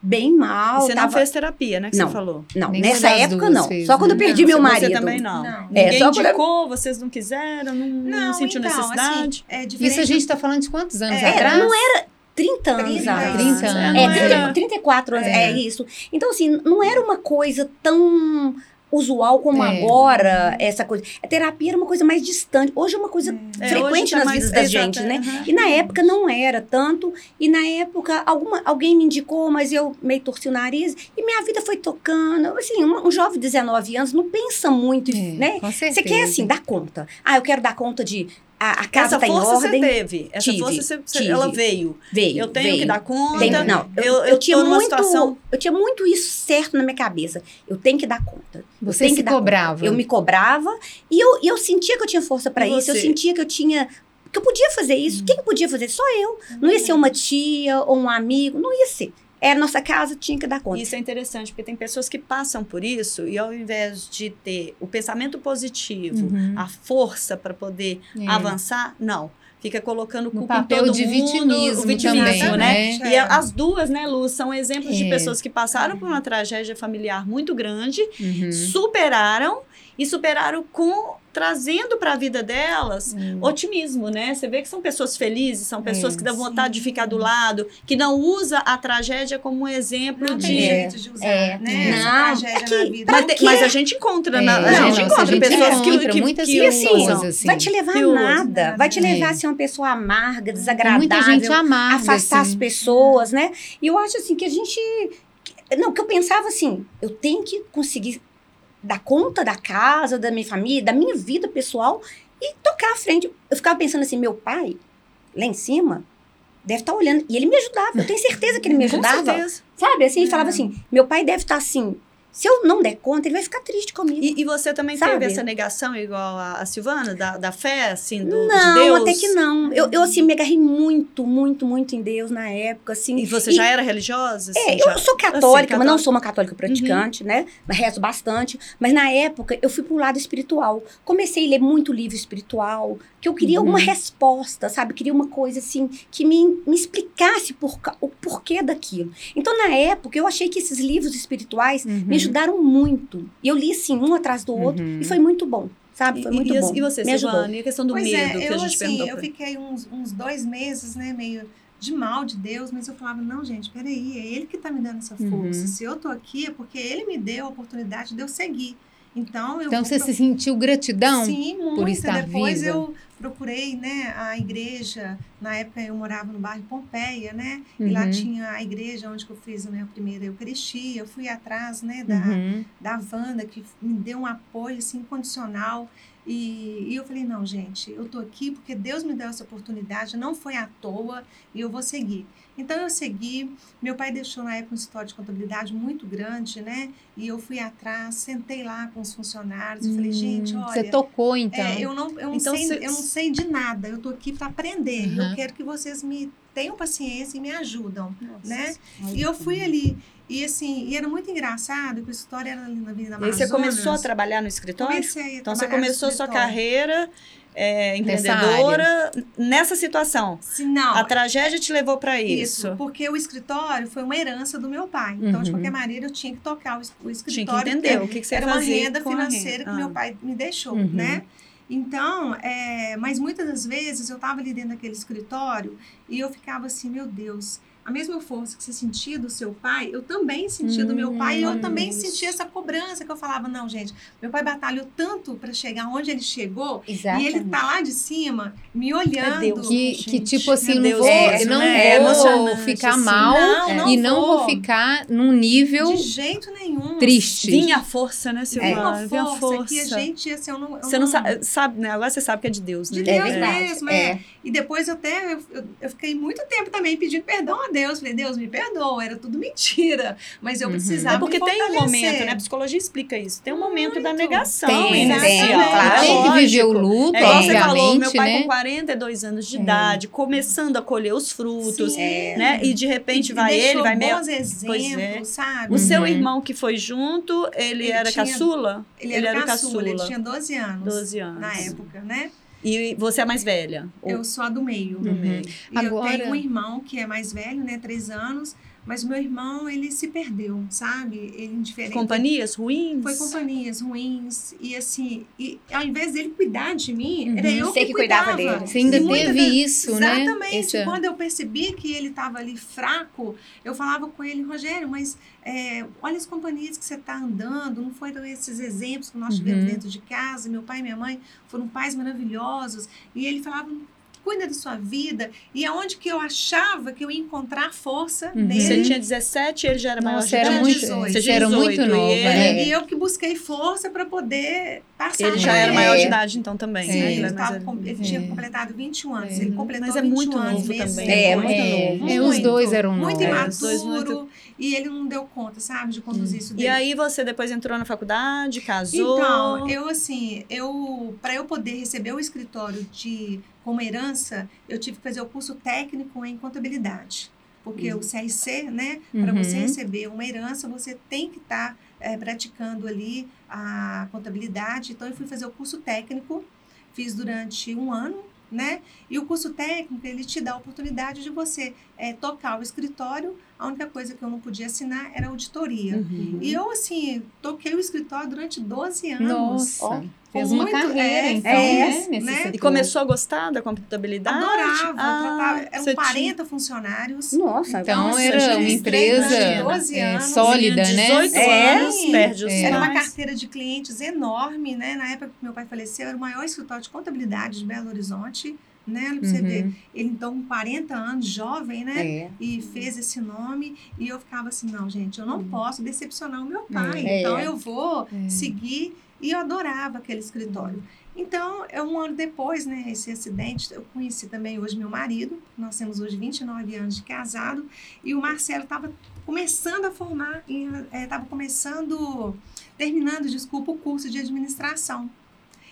Speaker 4: bem
Speaker 1: E
Speaker 4: mal.
Speaker 1: você não
Speaker 4: tava...
Speaker 1: fez terapia, né? Que
Speaker 4: Não.
Speaker 1: você falou.
Speaker 4: Não,
Speaker 2: Nenhuma
Speaker 4: nessa época não.
Speaker 2: fez,
Speaker 4: Só quando eu
Speaker 2: né?
Speaker 4: perdi
Speaker 1: Não,
Speaker 4: meu
Speaker 1: você
Speaker 4: marido.
Speaker 1: também não.
Speaker 3: Não.
Speaker 1: Ninguém
Speaker 4: É, quando eu-
Speaker 1: indicou, vocês não quiseram, não, não, sentiu
Speaker 3: então,
Speaker 1: necessidade.
Speaker 3: Assim, é diferente
Speaker 2: Isso a gente está falando de quantos anos
Speaker 3: É,
Speaker 2: atrás?
Speaker 4: não 30 anos
Speaker 3: 30
Speaker 4: atrás.
Speaker 2: 30
Speaker 1: É,
Speaker 2: anos.
Speaker 1: não
Speaker 4: É,
Speaker 1: era-
Speaker 4: 30, 34 anos,
Speaker 3: É.
Speaker 4: é. isso. Então, assim, não era uma coisa tão usual como
Speaker 2: É.
Speaker 4: agora, essa coisa. A terapia era uma coisa mais distante. Hoje é uma coisa
Speaker 1: É,
Speaker 4: frequente
Speaker 1: hoje tá
Speaker 4: nas
Speaker 1: mais-
Speaker 4: vidas da gente, né?
Speaker 1: aham.
Speaker 4: E na época não era tanto. E na época alguma, alguém me indicou, mas eu meio torci o nariz. E minha vida foi tocando. Assim, um, um jovem de 19 anos não pensa muito,
Speaker 2: É,
Speaker 4: né? Você quer, assim, dar conta. Ah, eu quero dar conta de... A, a casa
Speaker 1: Essa
Speaker 4: tá em
Speaker 1: força
Speaker 4: ordem.
Speaker 1: você teve. Essa
Speaker 4: Tive,
Speaker 1: força você,
Speaker 4: tive.
Speaker 1: ela veio.
Speaker 4: Veio,
Speaker 1: Eu tenho
Speaker 4: veio.
Speaker 1: que dar conta.
Speaker 4: Tenho- não, eu,
Speaker 1: eu,
Speaker 4: eu, tinha muito,
Speaker 1: situação.
Speaker 4: eu tinha muito isso certo na minha cabeça. Eu tenho que dar conta.
Speaker 2: Você se
Speaker 4: que dar conta.
Speaker 2: cobrava.
Speaker 4: Eu me cobrava e eu, eu sentia que eu tinha força para isso. Eu sentia que eu tinha que eu podia fazer isso. Quem podia fazer? Só eu. Não ia ser uma tia ou um amigo, não ia ser. Era nossa casa, tinha que dar conta.
Speaker 1: Isso é interessante, porque tem pessoas que passam por isso e ao invés de ter o pensamento positivo,
Speaker 2: Uhum.
Speaker 1: a força para poder
Speaker 2: É.
Speaker 1: avançar, não. Fica colocando
Speaker 2: No
Speaker 1: culpa em
Speaker 2: papel
Speaker 1: todo
Speaker 2: de
Speaker 1: mundo,
Speaker 2: vitimismo
Speaker 1: o vitimismo,
Speaker 2: também,
Speaker 1: né?
Speaker 2: né?
Speaker 1: E as duas, né, Lu, são exemplos de
Speaker 2: É.
Speaker 1: pessoas que passaram por uma tragédia familiar muito grande,
Speaker 2: Uhum.
Speaker 1: superaram e superaram com trazendo para a vida delas
Speaker 2: Hum.
Speaker 1: otimismo, né? Você vê que são pessoas felizes, são pessoas
Speaker 2: É,
Speaker 1: que dão vontade de
Speaker 3: sim.
Speaker 1: ficar do lado, que não usa a tragédia como um exemplo
Speaker 3: Não
Speaker 1: de
Speaker 3: tem
Speaker 4: É,
Speaker 3: jeito de usar,
Speaker 4: é.
Speaker 3: né?
Speaker 4: Não,
Speaker 3: tragédia
Speaker 4: é que-
Speaker 3: na vida.
Speaker 1: Mas,
Speaker 4: quê?
Speaker 1: mas a gente encontra, na,
Speaker 2: É,
Speaker 1: a
Speaker 4: não,
Speaker 1: gente
Speaker 4: nossa,
Speaker 1: encontra
Speaker 2: a gente
Speaker 1: pessoas que,
Speaker 2: encontra
Speaker 1: que,
Speaker 2: muitas
Speaker 1: que
Speaker 4: E assim,
Speaker 2: pessoas,
Speaker 1: usam.
Speaker 2: assim.
Speaker 4: vai te levar
Speaker 1: Que
Speaker 4: a nada. Vai te levar
Speaker 2: É.
Speaker 4: a ser uma pessoa amarga, desagradável.
Speaker 2: muita gente amarga.
Speaker 4: afastar as
Speaker 2: assim.
Speaker 4: pessoas, né? E eu acho assim que a gente. que- Não, que eu pensava assim, eu tenho que conseguir dar conta da casa, da minha família, da minha vida pessoal e tocar à frente. Eu ficava pensando assim, meu pai, lá em cima, deve estar olhando. E ele me ajudava, eu tenho certeza que ele me
Speaker 1: Com
Speaker 4: ajudava.
Speaker 1: certeza.
Speaker 4: Sabe? Assim, ele falava assim, meu pai deve estar assim, se eu não der conta, ele vai ficar triste comigo.
Speaker 1: E, e você também
Speaker 4: Sabe?
Speaker 1: teve essa negação igual a, a Silvana, da, da fé, assim, do, de
Speaker 4: não,
Speaker 1: Deus?
Speaker 4: até que não. Eu, eu, assim, me agarrei muito, muito, muito em Deus na época, assim.
Speaker 1: E você já era religiosa? assim,
Speaker 4: É,
Speaker 1: já?
Speaker 4: eu sou católica,
Speaker 1: Assim,
Speaker 4: mas não
Speaker 1: católica.
Speaker 4: sou uma católica praticante, né? Mas rezo bastante. Mas na época eu fui pro lado espiritual. Comecei a ler muito livro espiritual, que eu queria
Speaker 2: Uhum.
Speaker 4: uma resposta, sabe? Queria uma coisa assim que me, me explicasse por, o porquê daquilo. Então, na época, eu achei que esses livros espirituais
Speaker 2: Uhum.
Speaker 4: me ajudaram muito. E eu li assim, um atrás do outro,
Speaker 2: Uhum.
Speaker 4: e foi muito bom, sabe? Foi
Speaker 1: E-
Speaker 4: muito
Speaker 1: e,
Speaker 4: bom.
Speaker 1: E você,
Speaker 4: me ajudou.
Speaker 1: Silvana? E a questão do
Speaker 3: pois
Speaker 1: medo
Speaker 3: é,
Speaker 1: que
Speaker 3: eu,
Speaker 1: a gente
Speaker 3: assim,
Speaker 1: perguntou?
Speaker 3: eu fiquei uns, uns dois meses, né, meio de mal de Deus, mas eu falava, não, gente, peraí, é Ele que tá me dando essa
Speaker 2: Uhum.
Speaker 3: força. Se eu tô aqui é porque Ele me deu a oportunidade de eu seguir. Então, eu
Speaker 2: Então você
Speaker 3: pro-
Speaker 2: se sentiu gratidão?
Speaker 3: Sim, muito.
Speaker 2: estar
Speaker 3: Depois
Speaker 2: viva?
Speaker 3: eu procurei, né, a igreja. Na época eu morava no bairro Pompeia, né? E lá
Speaker 2: Uhum.
Speaker 3: tinha a igreja onde eu fiz a minha primeira Eucaristia. Eu fui atrás, né, da,
Speaker 2: Uhum.
Speaker 3: da Wanda, que me deu um apoio assim, incondicional. E, e eu falei, não, gente, eu tô aqui porque Deus me deu essa oportunidade, não foi à toa e eu vou seguir. Então eu segui, meu pai deixou na época um escritório de contabilidade muito grande, né? E eu fui atrás, sentei lá com os funcionários e falei, gente,
Speaker 2: Hum,
Speaker 3: olha,
Speaker 2: Você tocou, então.
Speaker 3: é, eu não, eu não,
Speaker 1: Então,
Speaker 3: sei,
Speaker 1: cê-
Speaker 3: eu não sei de nada, eu tô aqui para aprender. E
Speaker 2: Uhum.
Speaker 3: eu quero que vocês me tenham paciência e me ajudam,
Speaker 1: Nossa.
Speaker 3: né? E eu fui ali. E assim, e era muito engraçado que a história era ali na Avenida
Speaker 1: E
Speaker 3: Amazonas.
Speaker 1: você começou a trabalhar no escritório?
Speaker 3: Comecei a
Speaker 1: Então você começou sua
Speaker 3: escritório.
Speaker 1: carreira é,
Speaker 2: Nessa
Speaker 1: empreendedora nessa situação.
Speaker 3: Sim, não.
Speaker 1: A tragédia te levou para
Speaker 3: Isso,
Speaker 1: isso.
Speaker 3: porque o escritório foi uma herança do meu pai. Então, de
Speaker 2: Uhum.
Speaker 3: qualquer maneira, eu tinha que tocar o, es- o
Speaker 1: Tinha
Speaker 3: escritório.
Speaker 1: que entender o que, que você
Speaker 3: era uma renda financeira
Speaker 1: renda.
Speaker 3: que meu
Speaker 1: Ah.
Speaker 3: pai me deixou,
Speaker 2: Uhum.
Speaker 3: né? Então, é, mas muitas das vezes eu estava ali dentro daquele escritório e eu ficava assim, meu Deus, a mesma força que você sentia do seu pai, eu também sentia do meu pai e eu
Speaker 2: Hum,
Speaker 3: também
Speaker 1: isso.
Speaker 3: sentia essa cobrança que eu falava, não, gente, meu pai batalhou tanto para chegar onde ele chegou
Speaker 4: Exatamente.
Speaker 3: e ele tá lá de cima me olhando.
Speaker 1: Deus,
Speaker 2: Que,
Speaker 1: gente.
Speaker 2: que tipo assim, não
Speaker 1: Deus,
Speaker 2: vou,
Speaker 1: é,
Speaker 2: não
Speaker 1: né? É
Speaker 2: vou
Speaker 1: emocionante,
Speaker 2: ficar
Speaker 1: assim.
Speaker 2: mal
Speaker 3: Não, não
Speaker 2: e não vou ficar num nível
Speaker 3: De jeito nenhum.
Speaker 2: triste.
Speaker 1: Vinha a força, né,
Speaker 3: uma
Speaker 1: Silvana? Vinha a
Speaker 3: força,
Speaker 1: força.
Speaker 3: que a gente, assim, eu não... eu
Speaker 1: Você não sabe, sabe, né? Agora você sabe que é de Deus, né?
Speaker 3: De
Speaker 4: É
Speaker 3: Deus
Speaker 4: verdade.
Speaker 3: mesmo,
Speaker 4: é.
Speaker 3: é. E depois eu até eu, eu, eu fiquei muito tempo também pedindo perdão a Deus. Falei, Deus, me perdoa, era tudo mentira. Mas eu
Speaker 2: Uhum.
Speaker 3: precisava.
Speaker 1: É porque
Speaker 3: me
Speaker 1: tem um momento, né? A psicologia explica isso. Tem um momento da
Speaker 3: Muito.
Speaker 1: negação
Speaker 2: Tem,
Speaker 1: inicial.
Speaker 3: tem,
Speaker 1: é
Speaker 3: claro.
Speaker 2: Tem que viver o luto,
Speaker 1: É você falou, meu pai
Speaker 2: né?
Speaker 1: com 42 anos de
Speaker 2: É.
Speaker 1: idade, começando a colher os frutos,
Speaker 3: Sim.
Speaker 1: né? E de repente
Speaker 3: E
Speaker 1: vai ele, vai meio...
Speaker 3: bons exemplos, sabe?
Speaker 1: O seu
Speaker 2: Uhum.
Speaker 1: irmão que foi junto, ele,
Speaker 3: Ele
Speaker 1: era
Speaker 3: tinha-
Speaker 1: caçula?
Speaker 3: Ele, era,
Speaker 1: o
Speaker 3: caçula, ele tinha 12 anos
Speaker 1: 12 anos.
Speaker 3: na época, né?
Speaker 1: E você é mais velha? Ou-
Speaker 3: Eu sou a do meio.
Speaker 1: do
Speaker 2: Uhum.
Speaker 1: meio?
Speaker 3: E
Speaker 2: Agora-
Speaker 3: eu tenho um irmão que é mais velho, né? Três anos. Mas o meu irmão, ele se perdeu, sabe? Ele indiferente.
Speaker 1: Companhias ruins?
Speaker 3: Foi companhias ruins. E assim, e ao invés dele cuidar de mim, era
Speaker 2: Uhum.
Speaker 3: eu
Speaker 4: Você
Speaker 3: que,
Speaker 4: que cuidava
Speaker 3: cuidava.
Speaker 4: dele.
Speaker 2: Você ainda teve isso, né?
Speaker 3: Exatamente.
Speaker 2: Essa-
Speaker 3: Quando eu percebi que ele estava ali fraco, eu falava com ele, Rogério, mas é, olha as companhias que você está andando, não foram esses exemplos que nós tivemos
Speaker 2: Uhum.
Speaker 3: dentro de casa. Meu pai e minha mãe foram pais maravilhosos. E ele falava, cuida da sua vida. E aonde que eu achava que eu ia encontrar força
Speaker 2: Uhum.
Speaker 3: nele.
Speaker 1: Você tinha 17 ele já era maior
Speaker 2: Nossa,
Speaker 1: de
Speaker 2: era
Speaker 1: idade?
Speaker 2: muito,
Speaker 3: 18.
Speaker 2: você
Speaker 1: tinha
Speaker 2: era muito
Speaker 1: 18,
Speaker 2: nova,
Speaker 1: e ele-
Speaker 2: né?
Speaker 3: E eu que busquei força para poder passar.
Speaker 1: Ele já era
Speaker 3: ele.
Speaker 1: maior de idade então também,
Speaker 3: Sim,
Speaker 1: né?
Speaker 3: ele,
Speaker 1: Ele é
Speaker 3: tava com-
Speaker 1: velho.
Speaker 3: ele tinha
Speaker 2: É.
Speaker 3: completado 21 anos.
Speaker 2: É.
Speaker 3: Ele completou
Speaker 1: Mas é
Speaker 3: 21
Speaker 1: muito
Speaker 3: anos
Speaker 1: novo também.
Speaker 3: depois.
Speaker 4: É, muito
Speaker 2: É,
Speaker 4: novo.
Speaker 2: é, os dois eram
Speaker 3: Muito
Speaker 2: novos.
Speaker 1: É, os dois
Speaker 3: imaturo. E ele não deu conta, sabe, de conduzir isso
Speaker 1: E
Speaker 3: dele.
Speaker 1: aí você depois entrou na faculdade, casou?
Speaker 3: Então, eu assim, eu para eu poder receber o escritório de como herança, eu tive que fazer o curso técnico em contabilidade. Porque
Speaker 1: Uhum.
Speaker 3: o CRC, né, para
Speaker 2: Uhum.
Speaker 3: você receber uma herança, você tem que estar praticando ali a contabilidade. Então, eu fui fazer o curso técnico, fiz durante um ano, né? E o curso técnico, ele te dá a oportunidade de você eh, tocar o escritório. A única coisa que eu não podia assinar era auditoria.
Speaker 1: Uhum.
Speaker 3: E eu, assim, toquei o escritório durante 12 anos.
Speaker 2: Nossa, fez uma
Speaker 3: muito-
Speaker 2: carreira,
Speaker 3: é,
Speaker 2: então,
Speaker 3: é,
Speaker 2: né? Nesse
Speaker 3: né?
Speaker 1: E começou a gostar da contabilidade?
Speaker 3: Adorava,
Speaker 1: Ah,
Speaker 3: tratava, eram
Speaker 1: você
Speaker 3: 40 funcionários.
Speaker 4: Nossa,
Speaker 2: Então,
Speaker 3: Nossa,
Speaker 2: era uma empresa
Speaker 3: anos, 12
Speaker 2: é,
Speaker 3: anos,
Speaker 2: sólida,
Speaker 1: tinha
Speaker 2: né?
Speaker 1: 18
Speaker 4: É.
Speaker 1: anos, perde os
Speaker 2: É.
Speaker 3: Era uma carteira de clientes enorme, né? Na época que meu pai faleceu, era o maior escritório de contabilidade de Belo Horizonte, né? Pra você
Speaker 2: Uhum.
Speaker 3: ver. Ele, então, com 40 anos, jovem, né?
Speaker 4: É.
Speaker 3: E fez esse nome. E eu ficava assim, não, gente, eu não posso decepcionar o meu pai.
Speaker 4: É.
Speaker 3: Então, eu vou
Speaker 2: É.
Speaker 3: seguir. E eu adorava aquele escritório. Então, é um ano depois, né, esse acidente, eu conheci também hoje meu marido. Nós temos hoje 29 anos de casado. E o Marcelo estava começando a formar, estava começando, terminando, desculpa, o curso de administração.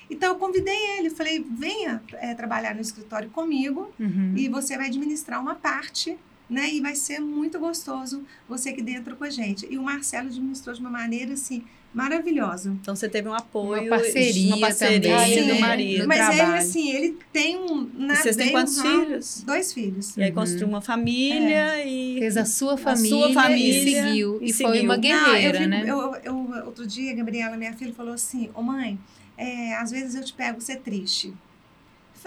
Speaker 3: Então, eu convidei ele, falei, venha eh, trabalhar no escritório comigo
Speaker 2: Uhum.
Speaker 3: e você vai administrar uma parte, né? E vai ser muito gostoso você aqui dentro com a gente. E o Marcelo administrou de uma maneira, assim, maravilhosa.
Speaker 1: Então você teve um apoio,
Speaker 2: Uma parceria
Speaker 1: uma parceria
Speaker 2: também,
Speaker 1: do
Speaker 2: né?
Speaker 1: marido.
Speaker 3: Mas ele,
Speaker 2: trabalho.
Speaker 3: assim, ele tem um... Na
Speaker 1: E vocês têm quantos
Speaker 3: um-
Speaker 1: filhos?
Speaker 3: Dois filhos.
Speaker 1: E aí
Speaker 2: Uhum.
Speaker 1: construiu uma família e
Speaker 2: Fez a sua
Speaker 1: sua
Speaker 2: família,
Speaker 1: família
Speaker 2: e seguiu. E,
Speaker 1: e
Speaker 2: foi
Speaker 1: seguiu.
Speaker 2: uma guerreira,
Speaker 3: Não, eu
Speaker 2: né?
Speaker 3: eu- eu- outro dia, a Gabriela, minha filha, falou assim, ô mãe, é, às vezes eu te pego você triste. Eu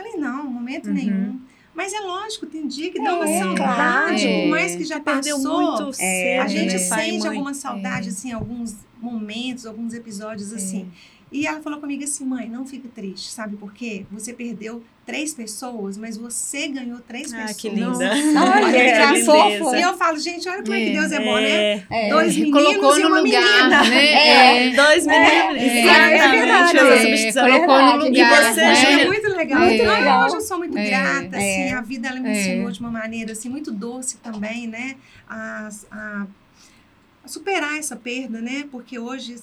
Speaker 3: falei, não, momento
Speaker 2: Uhum.
Speaker 3: nenhum. Mas é lógico, tem dia que dá uma
Speaker 4: É,
Speaker 3: saudade, por mais que já
Speaker 1: perdeu
Speaker 3: passou.
Speaker 1: muito
Speaker 4: É,
Speaker 3: a
Speaker 1: cedo,
Speaker 3: gente
Speaker 1: né?
Speaker 3: Sente alguma saudade, assim, alguns momentos, alguns episódios assim. E ela falou comigo assim, mãe, não fique triste, sabe por quê? Você perdeu três pessoas, mas você ganhou três
Speaker 1: Ah,
Speaker 3: pessoas.
Speaker 1: que linda. [LAUGHS]
Speaker 4: Olha,
Speaker 1: que lindeza.
Speaker 4: fofa.
Speaker 3: E eu falo, gente, olha como é, que
Speaker 2: É,
Speaker 3: Deus é, bom, né?
Speaker 1: É.
Speaker 4: É.
Speaker 3: Dois meninos
Speaker 2: Colocou
Speaker 3: e
Speaker 2: no
Speaker 3: uma
Speaker 2: lugar,
Speaker 3: menina.
Speaker 2: né? É.
Speaker 1: Dois meninos.
Speaker 2: é
Speaker 4: verdade.
Speaker 2: É, colocou no lugar,
Speaker 1: E você,
Speaker 2: né?
Speaker 3: É muito legal.
Speaker 2: É.
Speaker 3: Então,
Speaker 4: legal.
Speaker 3: hoje eu sou muito
Speaker 2: É.
Speaker 3: grata, assim,
Speaker 4: É.
Speaker 3: a vida ela me
Speaker 2: É.
Speaker 3: ensinou de uma maneira assim muito doce também, né? A, a- a superar essa perda, né? Porque hoje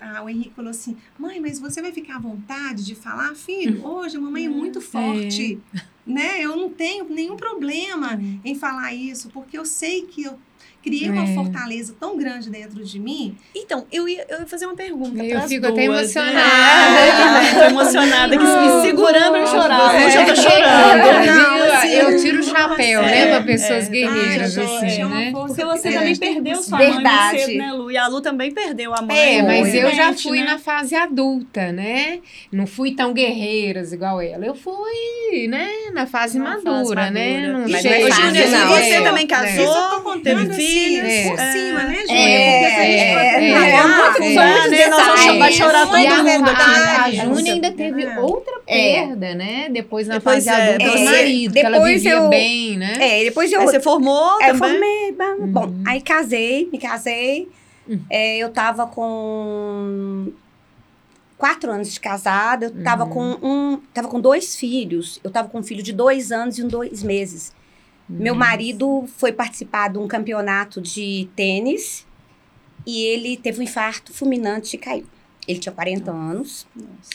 Speaker 3: a- o Henrique falou assim: "Mãe, mas você vai ficar à vontade de falar, filho? Hoje a mamãe é muito forte, né? Eu não tenho nenhum problema em falar isso, porque eu sei que eu criei uma
Speaker 2: É.
Speaker 3: fortaleza tão grande dentro de mim
Speaker 1: Então, eu ia, eu ia fazer uma pergunta
Speaker 2: Eu fico até
Speaker 1: duas, né?
Speaker 2: emocionada.
Speaker 1: Também tô emocionada, que me segurando pra eu chorar.
Speaker 2: É.
Speaker 1: Hoje eu tô
Speaker 2: É.
Speaker 1: chorando.
Speaker 3: Não, assim,
Speaker 2: eu tiro o chapéu,
Speaker 1: é,
Speaker 2: né, pra pessoas
Speaker 1: é.
Speaker 2: guerreiras,
Speaker 3: gente,
Speaker 2: assim,
Speaker 3: é uma
Speaker 2: né?
Speaker 1: Porque você também perdeu sua mãe muito
Speaker 4: Verdade.
Speaker 1: cedo, né, Lu? E a Lu também perdeu a mãe.
Speaker 2: É, mas eu já fui
Speaker 1: né?
Speaker 2: na fase adulta, né? Não fui tão guerreiras igual ela. Eu fui, né, na fase
Speaker 1: Na fase
Speaker 2: madura, né?
Speaker 1: madura.
Speaker 2: Não
Speaker 4: Mas é não,
Speaker 1: você
Speaker 4: é.
Speaker 1: também
Speaker 3: Eu
Speaker 1: casou, teve
Speaker 3: assim,
Speaker 1: filhos.
Speaker 2: É.
Speaker 3: por cima, né, Júlia?
Speaker 4: É,
Speaker 3: a gente
Speaker 2: é,
Speaker 3: for
Speaker 2: é. É
Speaker 4: muito-
Speaker 1: né? Vamos
Speaker 4: detalhes.
Speaker 1: vai chorar
Speaker 3: Muito
Speaker 1: todo mundo aqui.
Speaker 2: a, a
Speaker 3: detalhes.
Speaker 2: Júnia ainda teve
Speaker 3: É.
Speaker 2: outra
Speaker 4: É.
Speaker 2: perda, né? Depois na fase
Speaker 1: é,
Speaker 2: adulta do marido, que ela
Speaker 4: depois
Speaker 2: vivia
Speaker 4: eu-
Speaker 2: bem, né?
Speaker 4: É, depois eu,
Speaker 1: Aí você formou
Speaker 4: é, eu
Speaker 1: também?
Speaker 4: formei. ba- Bom, aí casei, me casei. É, eu tava com quatro anos de casada. Eu tava
Speaker 2: Uhum.
Speaker 4: com um. Tava com dois filhos. Eu tava com um filho de dois anos e um dois meses. Meu
Speaker 2: Uhum.
Speaker 4: marido foi participar de um campeonato de tênis e ele teve um infarto fulminante e caiu. Ele tinha 40 anos.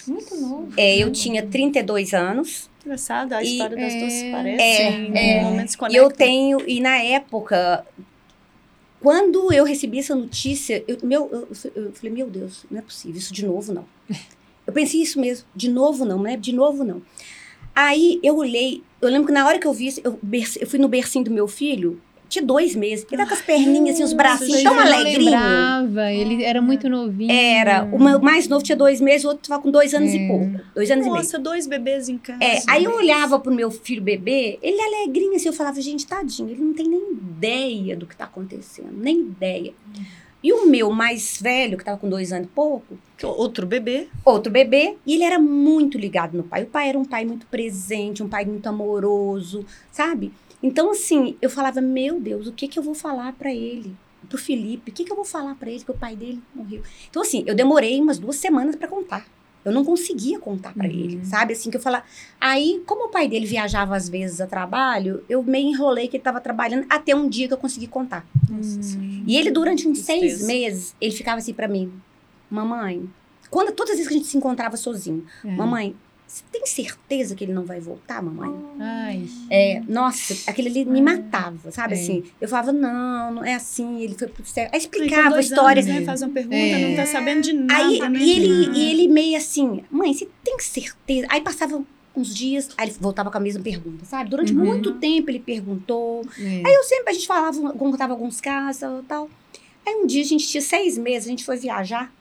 Speaker 2: Muito novo.
Speaker 4: É, eu
Speaker 2: né?
Speaker 4: tinha 32 anos.
Speaker 1: Engraçado, a
Speaker 4: E-
Speaker 1: história das duas se
Speaker 2: É,
Speaker 1: parecem.
Speaker 4: é.
Speaker 1: em momentos
Speaker 4: E eu
Speaker 1: conectam.
Speaker 4: tenho, e na época, quando eu recebi essa notícia, eu, meu, eu, eu falei, meu Deus, não é possível, isso de novo não. [LAUGHS] Eu pensei isso mesmo, de novo não, né? De novo não. Aí eu olhei, eu lembro que na hora que eu vi isso, eu, eu fui no bercinho do meu filho, tinha dois meses. Ele tá com as perninhas assim, os bracinhos tão alegrinho.
Speaker 2: lembrava, ele era muito novinho.
Speaker 4: Era. O meu mais novo tinha dois meses, o outro tava com dois anos
Speaker 2: É.
Speaker 4: e pouco. Dois anos e meio.
Speaker 1: Nossa, dois bebês em casa.
Speaker 4: É, aí eu olhava pro meu filho bebê, ele alegrinho assim, eu falava, gente, tadinho, ele não tem nem ideia do que tá acontecendo, nem ideia. E o meu mais velho, que tava com dois anos e pouco,
Speaker 1: Outro bebê.
Speaker 4: outro bebê, e ele era muito ligado no pai. O pai era um pai muito presente, um pai muito amoroso, sabe? Então, assim, eu falava, meu Deus, o que que eu vou falar pra ele? Pro Felipe, o que que eu vou falar pra ele que o pai dele morreu? Então, assim, eu demorei umas duas semanas pra contar. Eu não conseguia contar pra
Speaker 2: Uhum.
Speaker 4: ele, sabe? Assim, que eu falava. Aí, como o pai dele viajava às vezes a trabalho, eu meio enrolei que ele tava trabalhando até um dia que eu consegui contar.
Speaker 1: Senhora.
Speaker 4: E ele, durante uns seis meses, ele ficava assim pra mim: Mamãe, quando, todas as vezes que a gente se encontrava sozinho,
Speaker 2: É.
Speaker 4: mamãe, você tem certeza que ele não vai voltar, mamãe?
Speaker 2: Ai,
Speaker 4: É, nossa, aquele ali me matava, sabe
Speaker 2: É.
Speaker 4: assim? Eu falava, não, não é assim, ele foi pro céu. Aí
Speaker 1: com
Speaker 4: explicava a história.
Speaker 1: anos, né? Faz uma pergunta,
Speaker 2: É.
Speaker 1: não tá sabendo de nada,
Speaker 4: Aí
Speaker 1: né?
Speaker 4: e ele,
Speaker 1: Ah.
Speaker 4: e ele meio assim, mãe, você tem certeza? Aí passava uns dias, aí ele voltava com a mesma pergunta, sabe? Durante
Speaker 2: Uhum.
Speaker 4: muito tempo ele perguntou.
Speaker 2: é.
Speaker 4: Aí eu sempre, a gente falava, contava alguns casos e tal. Aí um dia a gente tinha seis meses, a gente foi viajar.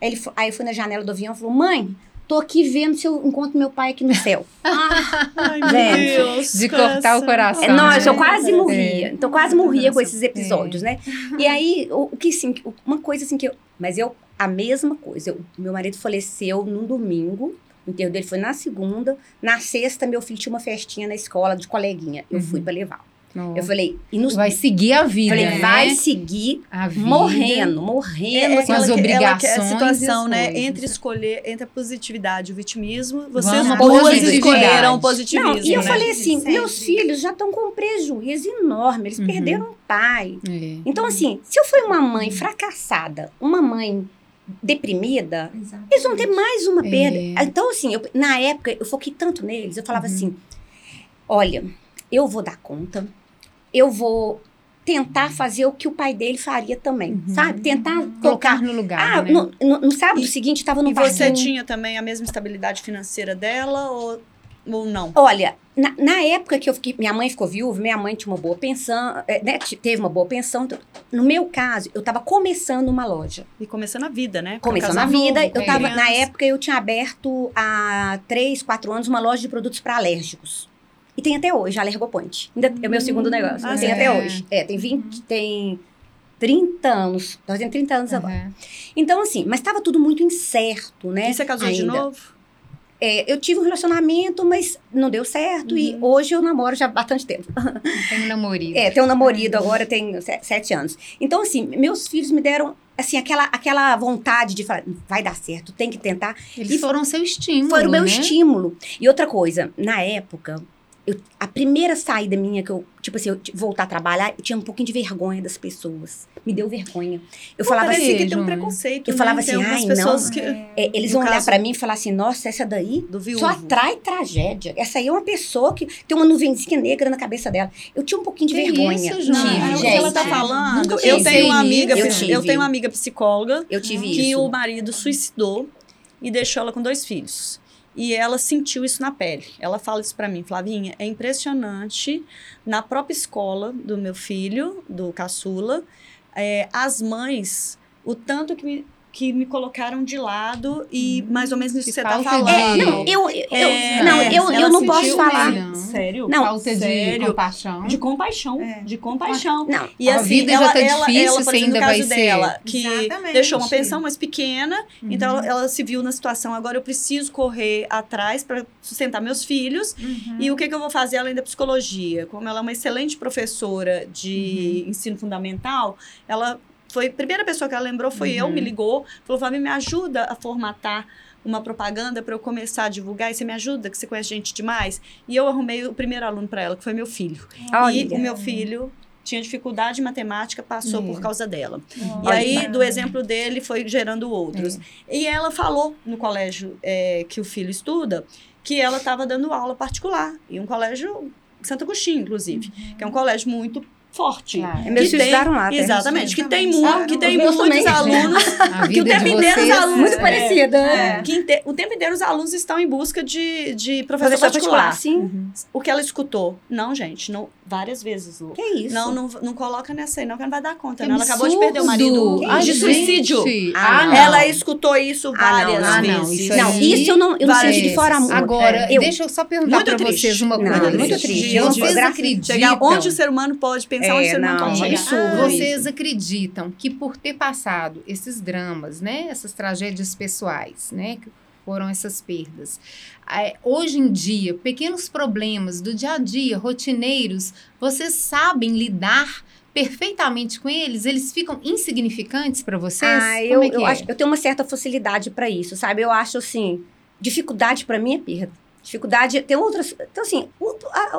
Speaker 4: Aí, ele, aí eu fui na janela do avião e falou, mãe, tô aqui vendo se eu encontro meu pai aqui no céu. [LAUGHS]
Speaker 1: Ai, meu
Speaker 4: Gente,
Speaker 1: Deus.
Speaker 2: de cortar o coração.
Speaker 4: É, nossa, eu
Speaker 2: né?
Speaker 4: quase
Speaker 1: É.
Speaker 4: morria. Então, eu quase morria com esses episódios, né? E aí, o, o que o- uma coisa assim que eu. Mas eu, a mesma coisa. Eu- meu marido faleceu num domingo. O enterro dele foi na segunda. Na sexta, meu filho tinha uma festinha na escola de coleguinha. Eu
Speaker 2: Uhum.
Speaker 4: fui pra levar.
Speaker 2: Nossa.
Speaker 4: Eu falei, e nos.
Speaker 2: Vai seguir a vida,
Speaker 4: falei,
Speaker 2: né?
Speaker 4: vai seguir
Speaker 2: A vida.
Speaker 4: morrendo,
Speaker 1: É,
Speaker 4: morrendo.
Speaker 1: é
Speaker 2: com as
Speaker 1: ela que-
Speaker 2: obrigações
Speaker 1: a situação,
Speaker 2: as
Speaker 1: né?
Speaker 2: coisas.
Speaker 1: Entre escolher, entre a positividade e o vitimismo, vocês
Speaker 2: Vamos
Speaker 1: duas escolheram o
Speaker 4: Não,
Speaker 1: positivismo,
Speaker 4: e eu
Speaker 1: né?
Speaker 4: falei assim,
Speaker 3: Sempre.
Speaker 4: meus filhos já estão com um prejuízo enorme, eles
Speaker 2: Uhum.
Speaker 4: perderam o pai.
Speaker 2: É.
Speaker 4: Então, assim, se eu fui uma mãe fracassada, uma mãe deprimida, eles vão ter mais uma
Speaker 2: É.
Speaker 4: perda. Então, assim, eu- na época, eu foquei tanto neles, eu falava
Speaker 2: Uhum.
Speaker 4: assim: olha, eu vou dar conta, eu vou tentar fazer o que o pai dele faria também,
Speaker 2: Uhum.
Speaker 4: sabe? Tentar
Speaker 2: Colocar
Speaker 4: tocar.
Speaker 2: no lugar,
Speaker 4: Ah,
Speaker 2: né?
Speaker 4: no, no- no sábado
Speaker 1: E-
Speaker 4: seguinte, estava no
Speaker 1: E você
Speaker 4: parquinho.
Speaker 1: tinha também a mesma estabilidade financeira dela ou, ou não?
Speaker 4: Olha, na, na época que eu fiquei, minha mãe ficou viúva, minha mãe tinha uma boa pensão, é, né, teve uma boa pensão. então, no meu caso, eu estava começando uma loja.
Speaker 1: E começando a vida, né?
Speaker 4: Começando a vida,
Speaker 1: novo,
Speaker 4: eu tava,
Speaker 1: criança.
Speaker 4: na época eu tinha aberto há três, quatro anos uma loja de produtos para alérgicos. E tem até hoje, a Alergopoint. Ainda é o meu segundo negócio.
Speaker 1: ah,
Speaker 4: tem
Speaker 2: é?
Speaker 4: até hoje. É, tem 20, tem 30 anos. Tá fazendo 30 anos agora.
Speaker 2: Uhum.
Speaker 4: Então, assim, mas estava tudo muito incerto, né?
Speaker 1: E você casou de
Speaker 4: ainda.
Speaker 1: novo?
Speaker 4: É, eu tive um relacionamento, mas não deu certo. E hoje eu namoro já há bastante tempo. [LAUGHS]
Speaker 2: Tem um namorido.
Speaker 4: É, tenho um namorado agora, tem se- sete anos. Então, assim, meus filhos me deram, assim, aquela, aquela vontade de falar, vai dar certo, tem que tentar.
Speaker 2: Eles foram seu estímulo,
Speaker 4: Foi o meu
Speaker 2: né?
Speaker 4: estímulo. E outra coisa, na época, eu- a primeira saída minha que eu, tipo assim, eu voltar a trabalhar, eu tinha um pouquinho de vergonha das pessoas. Me deu vergonha. Eu falava
Speaker 1: Parece
Speaker 4: assim,
Speaker 1: que tem um preconceito,
Speaker 4: Eu
Speaker 1: né?
Speaker 4: falava
Speaker 1: Tem
Speaker 4: assim, ai, não,
Speaker 1: que...
Speaker 4: é, eles
Speaker 1: No
Speaker 4: vão olhar
Speaker 1: caso-
Speaker 4: pra mim e falar assim, nossa, essa daí
Speaker 1: Do viúvo.
Speaker 4: só atrai tragédia. Essa aí é uma pessoa que tem uma nuvenzinha negra na cabeça dela. Eu tinha um pouquinho de
Speaker 2: Que
Speaker 4: vergonha.
Speaker 2: isso,
Speaker 4: tive,
Speaker 1: Ah, o que
Speaker 4: gente.
Speaker 1: ela tá falando,
Speaker 2: Nunca
Speaker 1: eu tenho uma amiga,
Speaker 4: Eu
Speaker 1: eu, tenho uma amiga psicóloga
Speaker 4: Eu tive
Speaker 1: que
Speaker 4: isso.
Speaker 1: o marido suicidou e deixou ela com dois filhos. E ela sentiu isso na pele. Ela fala isso pra mim, Flavinha, é impressionante. Na própria escola do meu filho, do caçula, é, as mães, o tanto que me, que me colocaram de lado e mais ou menos isso que você tá
Speaker 2: falta
Speaker 1: falando.
Speaker 2: de-
Speaker 4: É, não, eu, eu,
Speaker 1: É,
Speaker 4: não,
Speaker 1: é,
Speaker 4: eu, eu não posso falar.
Speaker 2: Não.
Speaker 1: Sério?
Speaker 4: Não,
Speaker 2: Falta de
Speaker 1: sério.
Speaker 2: compaixão.
Speaker 1: De compaixão.
Speaker 3: É.
Speaker 1: De compaixão.
Speaker 4: Não,
Speaker 1: E
Speaker 2: A
Speaker 1: assim,
Speaker 2: vida já
Speaker 1: ela,
Speaker 2: tá
Speaker 1: ela,
Speaker 2: difícil,
Speaker 1: ela, por exemplo, no
Speaker 2: ainda
Speaker 1: caso
Speaker 2: vai ser-
Speaker 1: dela, que
Speaker 3: Exatamente.
Speaker 1: deixou uma pensão mais pequena, então
Speaker 2: Uhum.
Speaker 1: ela, ela se viu na situação, agora eu preciso correr atrás para sustentar meus filhos.
Speaker 3: Uhum.
Speaker 1: E o que, que eu vou fazer além da psicologia? Como ela é uma excelente professora de ensino fundamental, ela foi a primeira pessoa que ela lembrou foi eu,
Speaker 2: Uhum.
Speaker 1: me ligou, falou: Fábio, me ajuda a formatar uma propaganda para eu começar a divulgar e você me ajuda, que você conhece gente demais. E eu arrumei o primeiro aluno para ela, que foi meu filho. E o meu filho tinha dificuldade em matemática, passou
Speaker 2: É.
Speaker 1: por causa dela. E aí, do exemplo dele, foi gerando outros. E ela falou no colégio é, que o filho estuda que ela estava dando aula particular. E um colégio Santo Agostinho, inclusive, que é um colégio muito forte.
Speaker 2: Claro.
Speaker 4: É, meus
Speaker 1: Que
Speaker 4: filhos
Speaker 1: tem-
Speaker 4: estudaram lá.
Speaker 1: Exatamente, que tem, mu que
Speaker 3: Ah,
Speaker 1: tem
Speaker 4: os meus
Speaker 1: muitos
Speaker 4: também.
Speaker 1: alunos [LAUGHS] que o tempo inteiro os alunos.
Speaker 4: Muito
Speaker 1: é,
Speaker 4: parecida.
Speaker 3: É.
Speaker 1: que inte- o tempo inteiro os alunos estão em busca de, de professor,
Speaker 4: Professor
Speaker 1: particular.
Speaker 4: particular, sim.
Speaker 1: O que ela escutou? Não, gente, não, várias vezes, Lu.
Speaker 4: Que isso?
Speaker 1: Não, não, não coloca nessa aí, não, que ela não vai dar conta.
Speaker 2: Que
Speaker 1: não. Ela acabou de perder o marido
Speaker 2: Ai,
Speaker 1: de
Speaker 2: gente.
Speaker 1: suicídio.
Speaker 2: Ah, não.
Speaker 1: Ela escutou isso
Speaker 4: Ah, não,
Speaker 1: várias.
Speaker 2: Ah, não,
Speaker 1: vezes.
Speaker 2: isso
Speaker 4: Não, isso eu não, eu não sei de fora amor.
Speaker 2: Agora,
Speaker 4: Eu-
Speaker 2: deixa eu só perguntar
Speaker 1: Muito
Speaker 2: para vocês uma coisa.
Speaker 4: muito triste.
Speaker 1: De-
Speaker 2: Vocês acreditam?
Speaker 1: Chegar onde o ser humano pode pensar,
Speaker 4: É,
Speaker 1: onde humano
Speaker 4: não,
Speaker 1: pode chegar.
Speaker 4: absurdo.
Speaker 2: Vocês acreditam que por ter passado esses dramas, né, essas tragédias pessoais, né, que foram essas perdas, é, hoje em dia, pequenos problemas do dia a dia, rotineiros, vocês sabem lidar perfeitamente com eles? Eles ficam insignificantes para vocês?
Speaker 4: Ah, eu,
Speaker 2: Como é que
Speaker 4: eu,
Speaker 2: é?
Speaker 4: acho, eu tenho uma certa facilidade para isso, sabe? Eu acho assim, dificuldade para mim é perda. Dificuldade, tem outras. Então, assim,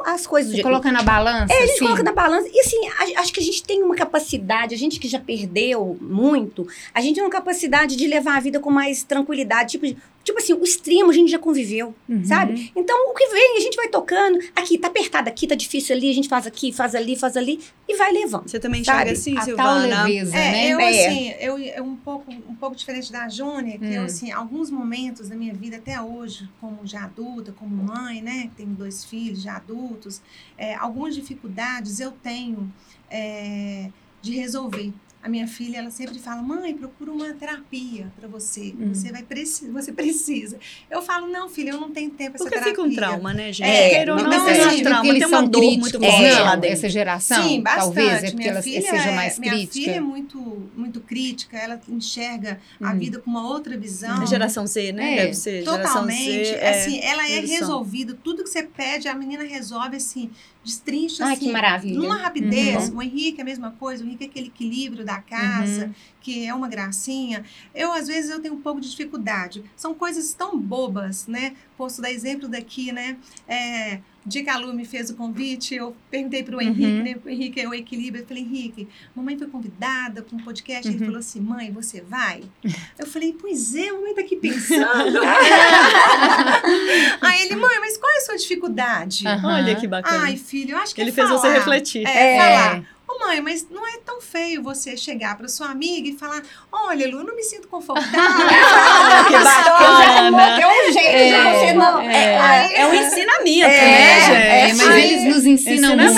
Speaker 4: as coisas
Speaker 2: Você coloca na balança?
Speaker 4: É, a gente
Speaker 2: assim?
Speaker 4: coloca na balança. E assim, a- acho que a gente tem uma capacidade, a gente que já perdeu muito, a gente tem uma capacidade de levar a vida com mais tranquilidade. Tipo, tipo assim, o extremo a gente já conviveu,
Speaker 2: Uhum.
Speaker 4: sabe? Então, o que vem, a gente vai tocando. Aqui, tá apertado aqui, tá difícil ali, a gente faz aqui, faz ali, faz ali, e vai levando.
Speaker 1: Você também
Speaker 4: Sabe?
Speaker 1: enxerga assim,
Speaker 2: A tal
Speaker 1: Silvana?
Speaker 2: leveza,
Speaker 3: É,
Speaker 2: né?
Speaker 3: eu
Speaker 4: É.
Speaker 3: assim, eu, eu um pouco um pouco diferente da Júnia, que eu
Speaker 2: Hum.
Speaker 3: assim, alguns momentos da minha vida até hoje, como já adulta, como mãe, né, que tenho dois filhos já adultos, é, algumas dificuldades eu tenho é, de resolver. A minha filha, ela sempre fala, mãe, procura uma terapia para você.
Speaker 2: Hum.
Speaker 3: Você vai preci você precisa. Eu falo, não, filha, eu não tenho tempo essa
Speaker 1: Porque
Speaker 3: terapia.
Speaker 1: fica um trauma, né, gente?
Speaker 4: É,
Speaker 1: Queira ou
Speaker 4: não,
Speaker 1: não,
Speaker 4: mas
Speaker 1: é um trauma.
Speaker 2: eles
Speaker 1: Tem uma
Speaker 2: são
Speaker 1: dor
Speaker 2: críticos,
Speaker 1: muito forte
Speaker 2: não,
Speaker 1: lá dentro.
Speaker 2: essa geração?
Speaker 3: Sim, bastante.
Speaker 2: Talvez, é porque
Speaker 3: minha
Speaker 2: ela
Speaker 3: filha
Speaker 2: seja
Speaker 3: é,
Speaker 2: mais
Speaker 3: minha
Speaker 2: crítica.
Speaker 3: filha é muito, muito crítica, ela enxerga a
Speaker 2: Hum.
Speaker 3: vida com uma outra visão.
Speaker 1: A Geração Z, né?
Speaker 2: É,
Speaker 1: Deve ser. Geração
Speaker 3: Totalmente.
Speaker 1: Z, é.
Speaker 3: assim, ela é resolvida. Tudo que você pede, a menina resolve assim, destrincha
Speaker 4: Ai,
Speaker 3: assim.
Speaker 4: que maravilha.
Speaker 3: Numa rapidez,
Speaker 2: Uhum.
Speaker 3: o Henrique é a mesma coisa, o Henrique é aquele equilíbrio da casa,
Speaker 2: Uhum.
Speaker 3: que é uma gracinha. Eu, às vezes, eu tenho um pouco de dificuldade. São coisas tão bobas, né? Posso dar exemplo daqui, né? É, o dia que a Lu me fez o convite, eu perguntei para o
Speaker 2: Uhum.
Speaker 3: Henrique, né? O Henrique é o equilíbrio. Eu falei, Henrique, mamãe foi convidada para um podcast. Ele
Speaker 2: Uhum.
Speaker 3: falou assim, mãe, você vai? [LAUGHS] Eu falei, pois é, a mamãe tá aqui pensando. [LAUGHS] [LAUGHS] Aí ele, mãe, mas qual é a sua dificuldade?
Speaker 2: Aham.
Speaker 1: Olha que bacana.
Speaker 3: Ai, filho, eu acho que
Speaker 1: Ele
Speaker 3: é
Speaker 1: fez você
Speaker 3: falar.
Speaker 1: refletir.
Speaker 3: É,
Speaker 2: É.
Speaker 3: falar. Ô mãe, mas não é tão feio você chegar para sua amiga e falar: Olha, Lu, eu não me sinto confortável. [LAUGHS]
Speaker 1: que bacana.
Speaker 4: É um jeito de você não.
Speaker 1: É, é um ensinamento,
Speaker 4: É,
Speaker 1: né, gente?
Speaker 2: É, mas
Speaker 3: Aí-
Speaker 2: eles nos ensinam muito.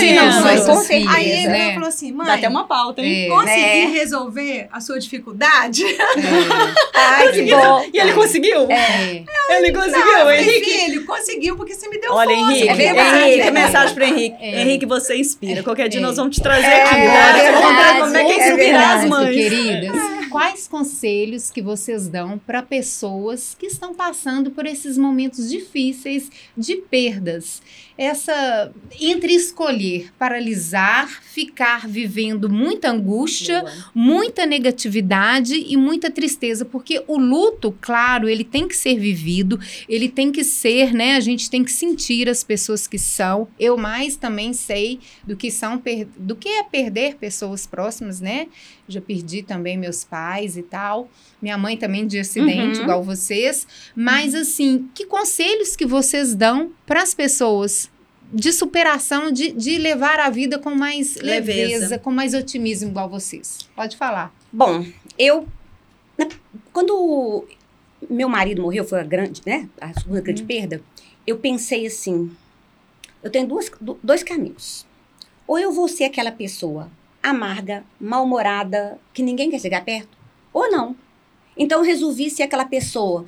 Speaker 4: Com
Speaker 2: filhos,
Speaker 3: Aí ele
Speaker 2: né?
Speaker 3: falou assim: Mãe,
Speaker 1: Dá até uma pauta, hein?
Speaker 2: É.
Speaker 3: consegui
Speaker 4: É.
Speaker 3: resolver a sua dificuldade? [LAUGHS]
Speaker 4: Ai, que bom.
Speaker 1: E ele conseguiu?
Speaker 2: É.
Speaker 1: Ele
Speaker 3: Não,
Speaker 1: conseguiu,
Speaker 3: falei,
Speaker 1: Henrique.
Speaker 3: filho, conseguiu porque você me deu
Speaker 1: Olha,
Speaker 3: força.
Speaker 1: Henrique,
Speaker 4: É verdade.
Speaker 1: Henrique, mensagem para Henrique.
Speaker 2: É.
Speaker 1: Henrique, você inspira. Qualquer dia
Speaker 2: É.
Speaker 1: nós vamos te trazer
Speaker 4: É verdade?
Speaker 1: Vamos ver como é que é
Speaker 4: é
Speaker 1: inspirar as mães.
Speaker 2: queridas. Quais conselhos que vocês dão para pessoas que estão passando por esses momentos difíceis de perdas? Essa entre escolher paralisar, ficar vivendo muita angústia, muita negatividade e muita tristeza, porque o luto, claro, ele tem que ser vivido, ele tem que ser, né? A gente tem que sentir as pessoas que são. Eu mais também sei do que são do que é perder pessoas próximas, né? Já perdi também meus pais e tal. Minha mãe também de acidente,
Speaker 4: Uhum.
Speaker 2: igual vocês. Mas assim, que conselhos que vocês dão para as pessoas de superação, de, de levar a vida com mais leveza.
Speaker 1: Leveza.
Speaker 2: com mais otimismo, igual vocês? Pode falar.
Speaker 4: Bom, eu. na- Quando meu marido morreu, foi a grande, né? A segunda grande perda, eu pensei assim: eu tenho duas, do- dois caminhos. Ou eu vou ser aquela pessoa amarga, mal-humorada, que ninguém quer chegar perto, ou não. Então eu resolvi ser aquela pessoa.